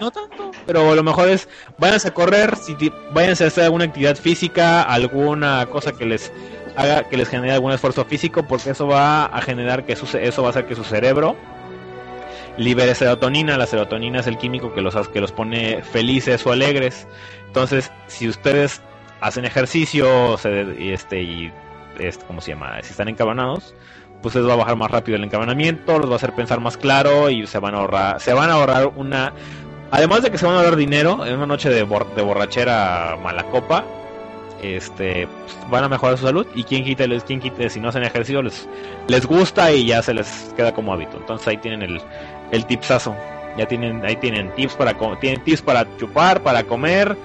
No tanto. Pero lo mejor es, váyanse a correr, si váyanse a hacer alguna actividad física, alguna cosa que les haga, que les genere algún esfuerzo físico, porque eso va a generar que su, eso va a hacer que su cerebro libere serotonina. La serotonina es el químico que los, que los pone felices o alegres. Entonces, si ustedes hacen ejercicio, se, y este, y este, ¿cómo se llama? Si están encabanados, pues les va a bajar más rápido el encabonamiento, los va a hacer pensar más claro y se van a ahorrar, se van a ahorrar una, además de que se van a ahorrar dinero en una noche de, bor- de borrachera mala copa, este, pues, van a mejorar su salud y quien quite, les, quien quite, si no hacen ejercicio les, les gusta y ya se les queda como hábito. Entonces ahí tienen el, el tipsazo, ya tienen, ahí tienen tips para, tienen tips para chupar, para comer,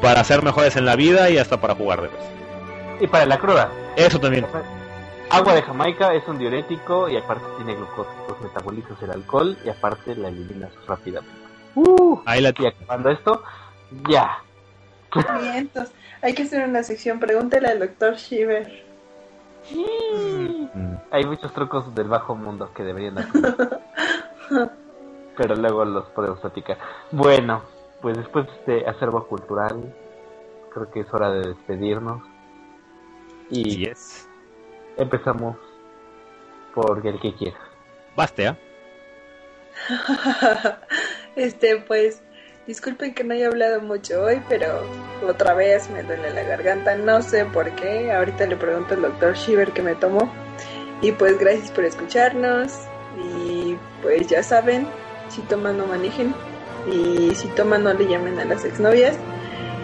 para ser mejores en la vida y hasta para jugar de vez. Y para la cruda. Eso también. Agua de Jamaica es un diurético y aparte tiene glucosa, pues metabolizas el alcohol y aparte la eliminas rápidamente. Uh, Ahí la y acabando esto, ya. Vientos. Hay que hacer una sección. Pregúntale al doctor Shiver. Mm. Hay muchos trucos del bajo mundo que deberían aprender. Pero luego los podemos platicar. Bueno, pues después de este acervo cultural, creo que es hora de despedirnos. Y Así es. empezamos por el que quiera. Bastea. este, pues, disculpen que no haya hablado mucho hoy, pero otra vez me duele la garganta. No sé por qué. Ahorita le pregunto al doctor Shiver que me tomó. Y pues, gracias por escucharnos. Y pues, ya saben, si toman, no manejen. Y si toman, no le llamen a las exnovias.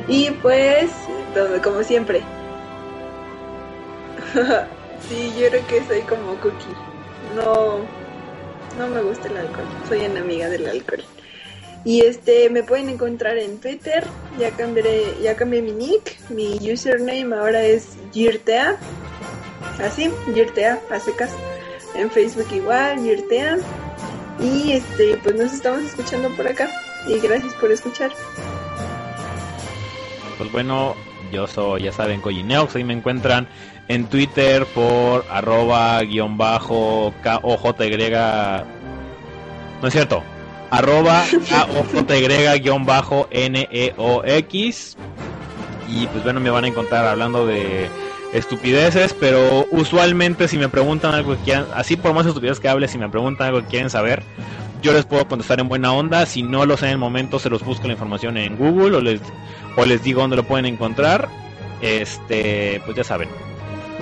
Y pues, todo como siempre. sí, yo creo que soy como Cookie. No, no me gusta el alcohol. Soy enemiga del alcohol. Y este, me pueden encontrar en Twitter. Ya cambié, ya cambié mi nick. Mi username ahora es Yirtea. Así, Yirtea, a secas. En Facebook igual, Yirtea. Y este, pues nos estamos escuchando por acá. Y gracias por escuchar. Pues bueno, yo soy, ya saben, Coyineox, ahí me encuentran en Twitter por arroba guion bajo KOJY. No es cierto, arroba KOJY guion bajo NEOX. Y pues bueno, me van a encontrar hablando de estupideces, pero usualmente si me preguntan algo que quieran, así por más estupideces que hable, si me preguntan algo que quieren saber, yo les puedo contestar en buena onda. Si no lo sé en el momento, se los busco la información en Google o les, o les digo dónde lo pueden encontrar. Este, pues ya saben.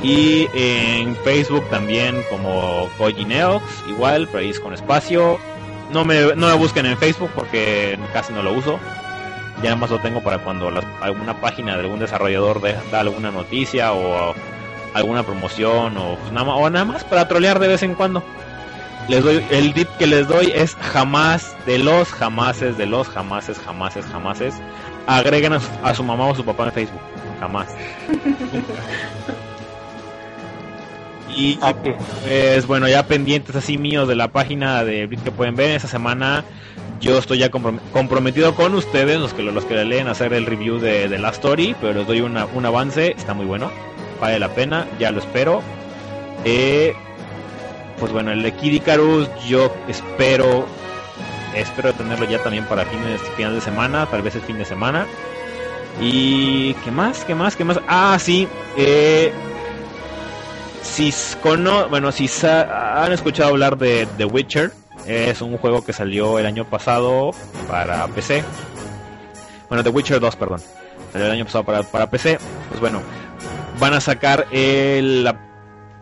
Y en Facebook también como Koji Neox, igual, pero ahí es con espacio. No me, no me busquen en Facebook porque casi no lo uso. Ya nada más lo tengo para cuando alguna página de algún desarrollador de- da alguna noticia o alguna promoción o, pues nada, o nada más para trolear de vez en cuando. Les doy, el tip que les doy es jamás de los jamases de los jamases, jamases, jamases. Agreguen a su, a su mamá o su papá en Facebook. Jamás. y ¿A qué? pues bueno, ya pendientes así míos de la página de que pueden ver esta semana. Yo estoy ya comprom- comprometido con ustedes, los que los que leen, hacer el review de, de la story, pero les doy una- un avance, está muy bueno, vale la pena, ya lo espero. Eh, pues bueno, el de Kid Icarus yo espero, espero tenerlo ya también para fines, final de semana, tal vez el fin de semana. Y qué más, qué más, qué más. Ah, sí, eh, si cono bueno, si sa- han escuchado hablar de The Witcher, es un juego que salió el año pasado para PC. Bueno, The Witcher 2, perdón. Salió el año pasado para, para PC. Pues bueno, van a sacar el, la,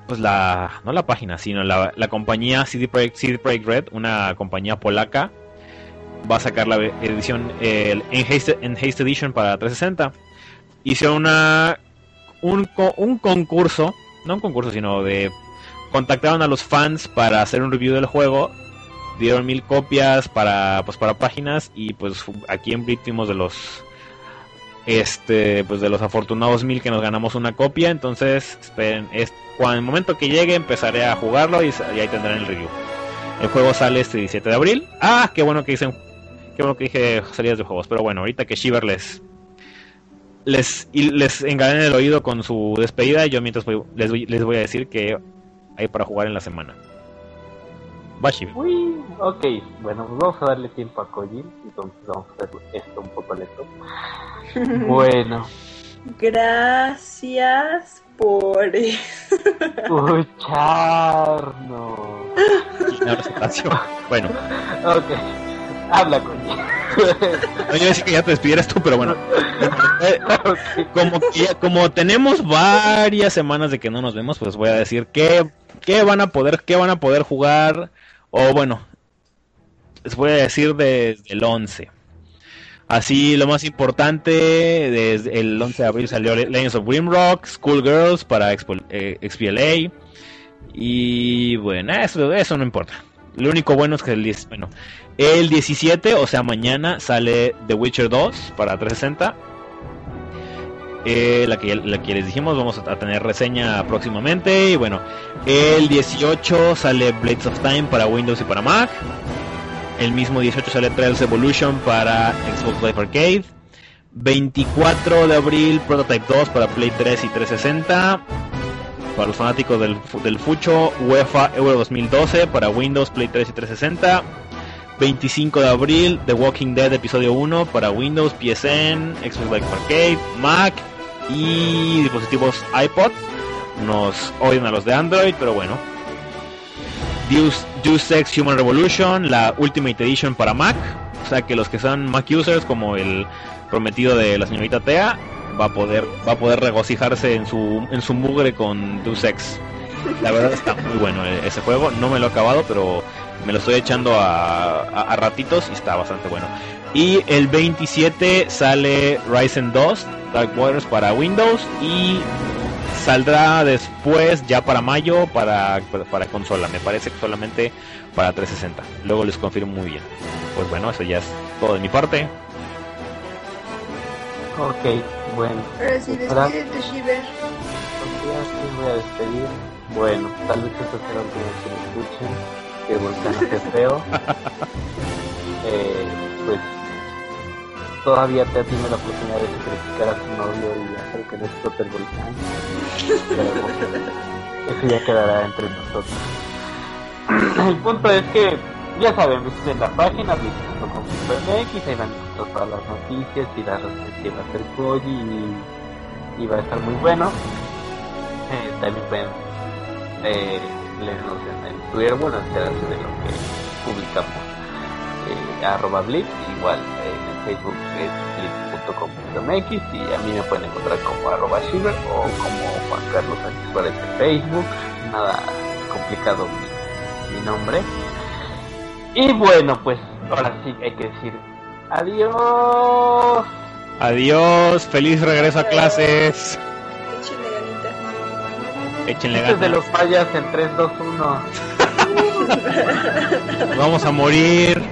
pues la, no la página, sino la, la compañía CD Projekt, CD Projekt Red, una compañía polaca, va a sacar la edición el Enhanced, Edition para 360. Hicieron una, un, un concurso, no un concurso, sino de contactaron a los fans para hacer un review del juego dieron mil copias para pues para páginas y pues aquí en Brit fuimos de los este pues de los afortunados mil que nos ganamos una copia. Entonces esperen es cuando el momento que llegue empezaré a jugarlo y, y ahí tendrán el review. El juego sale este 17 de abril. Ah qué bueno que dicen qué bueno que dije salidas de juegos pero bueno ahorita que Shiver les les y les engalane el oído con su despedida yo mientras voy- les, voy, les voy a decir que hay para jugar en la semana. Va Shiver Uy, ok, bueno, pues vamos a darle tiempo a Kojin, entonces vamos a hacer esto un poco lento. Bueno, Gracias por escucharnos. Bueno, Ok, habla Kojin. no iba a decir que ya te despidieras tú, pero bueno. Como, que ya- como tenemos varias semanas de que no nos vemos, pues voy a decir que, que van a poder, que van a poder jugar, o bueno, les voy a decir desde el 11. Así, lo más importante, desde el 11 de abril salió Legends of Grimrock, Schoolgirls para Expo- eh. Y bueno, eso, eso no importa. Lo único bueno es que el, 10 bueno, el 17, o sea, mañana sale The Witcher 2 para 360. Eh, la, que, la que les dijimos, vamos a tener reseña próximamente. Y bueno, el 18 sale Blades of Time para Windows y para Mac. El mismo 18 sale Trails Evolution para Xbox Live Arcade. 24 de abril Prototype 2 para Play 3 y 360. Para los fanáticos del, del Fucho, UEFA Euro 2012 para Windows, Play 3 y 360. 25 de abril, The Walking Dead Episodio 1 para Windows, PSN, Xbox Live Arcade, Mac y dispositivos iPod. Nos oyen a los de Android, pero bueno. Deus, Deus Ex Human Revolution, la Ultimate Edition para Mac. O sea que los que son Mac users, como el prometido de la señorita Tea, va a poder, va a poder regocijarse en su, en su mugre con Deus Ex. La verdad está muy bueno e- ese juego. No me lo he acabado, pero me lo estoy echando a, a- a ratitos y está bastante bueno. Y el 27 sale Ryzen 2 Dark Waters para Windows y saldrá después ya para mayo para, para consola. Me parece que solamente para 360. Luego les confirmo muy bien. Pues bueno, eso ya es todo de mi parte. Ok, bueno. Ahora sí, Hola. despídete, Shiver. Ok, así voy a despedir. Bueno, tal vez esto vez que me escuchen. Que Volcán es feo. eh, pues todavía te tiene la oportunidad de sacrificar a tu novio y hacer que no explote el volcán. Pero eso ya quedará entre nosotros. el punto es que, ya saben, visiten la página, visiten.com.mx, ahí van todas las noticias y las reseñas que va a hacer Koji y, y va a estar muy bueno. Eh, también pueden eh, leernos en el Twitter, bueno, enterarse de lo que publicamos. eh, arroba blitz, igual en Facebook es blitz.com.mx y a mí me pueden encontrar como arroba shiver o como Juan Carlos Sánchez en Facebook, nada complicado mi nombre. Y bueno, pues ahora sí hay que decir adiós. Adiós, feliz regreso a clases. Échenle. Échenle Chistes de ganas. los payas en 3, 2, 1. Vamos a morir.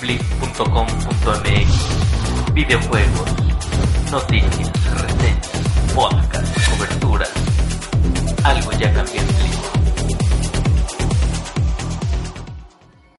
blitz.com.mx Videojuegos, noticias, reseñas, podcast, cobertura. Algo ya cambió en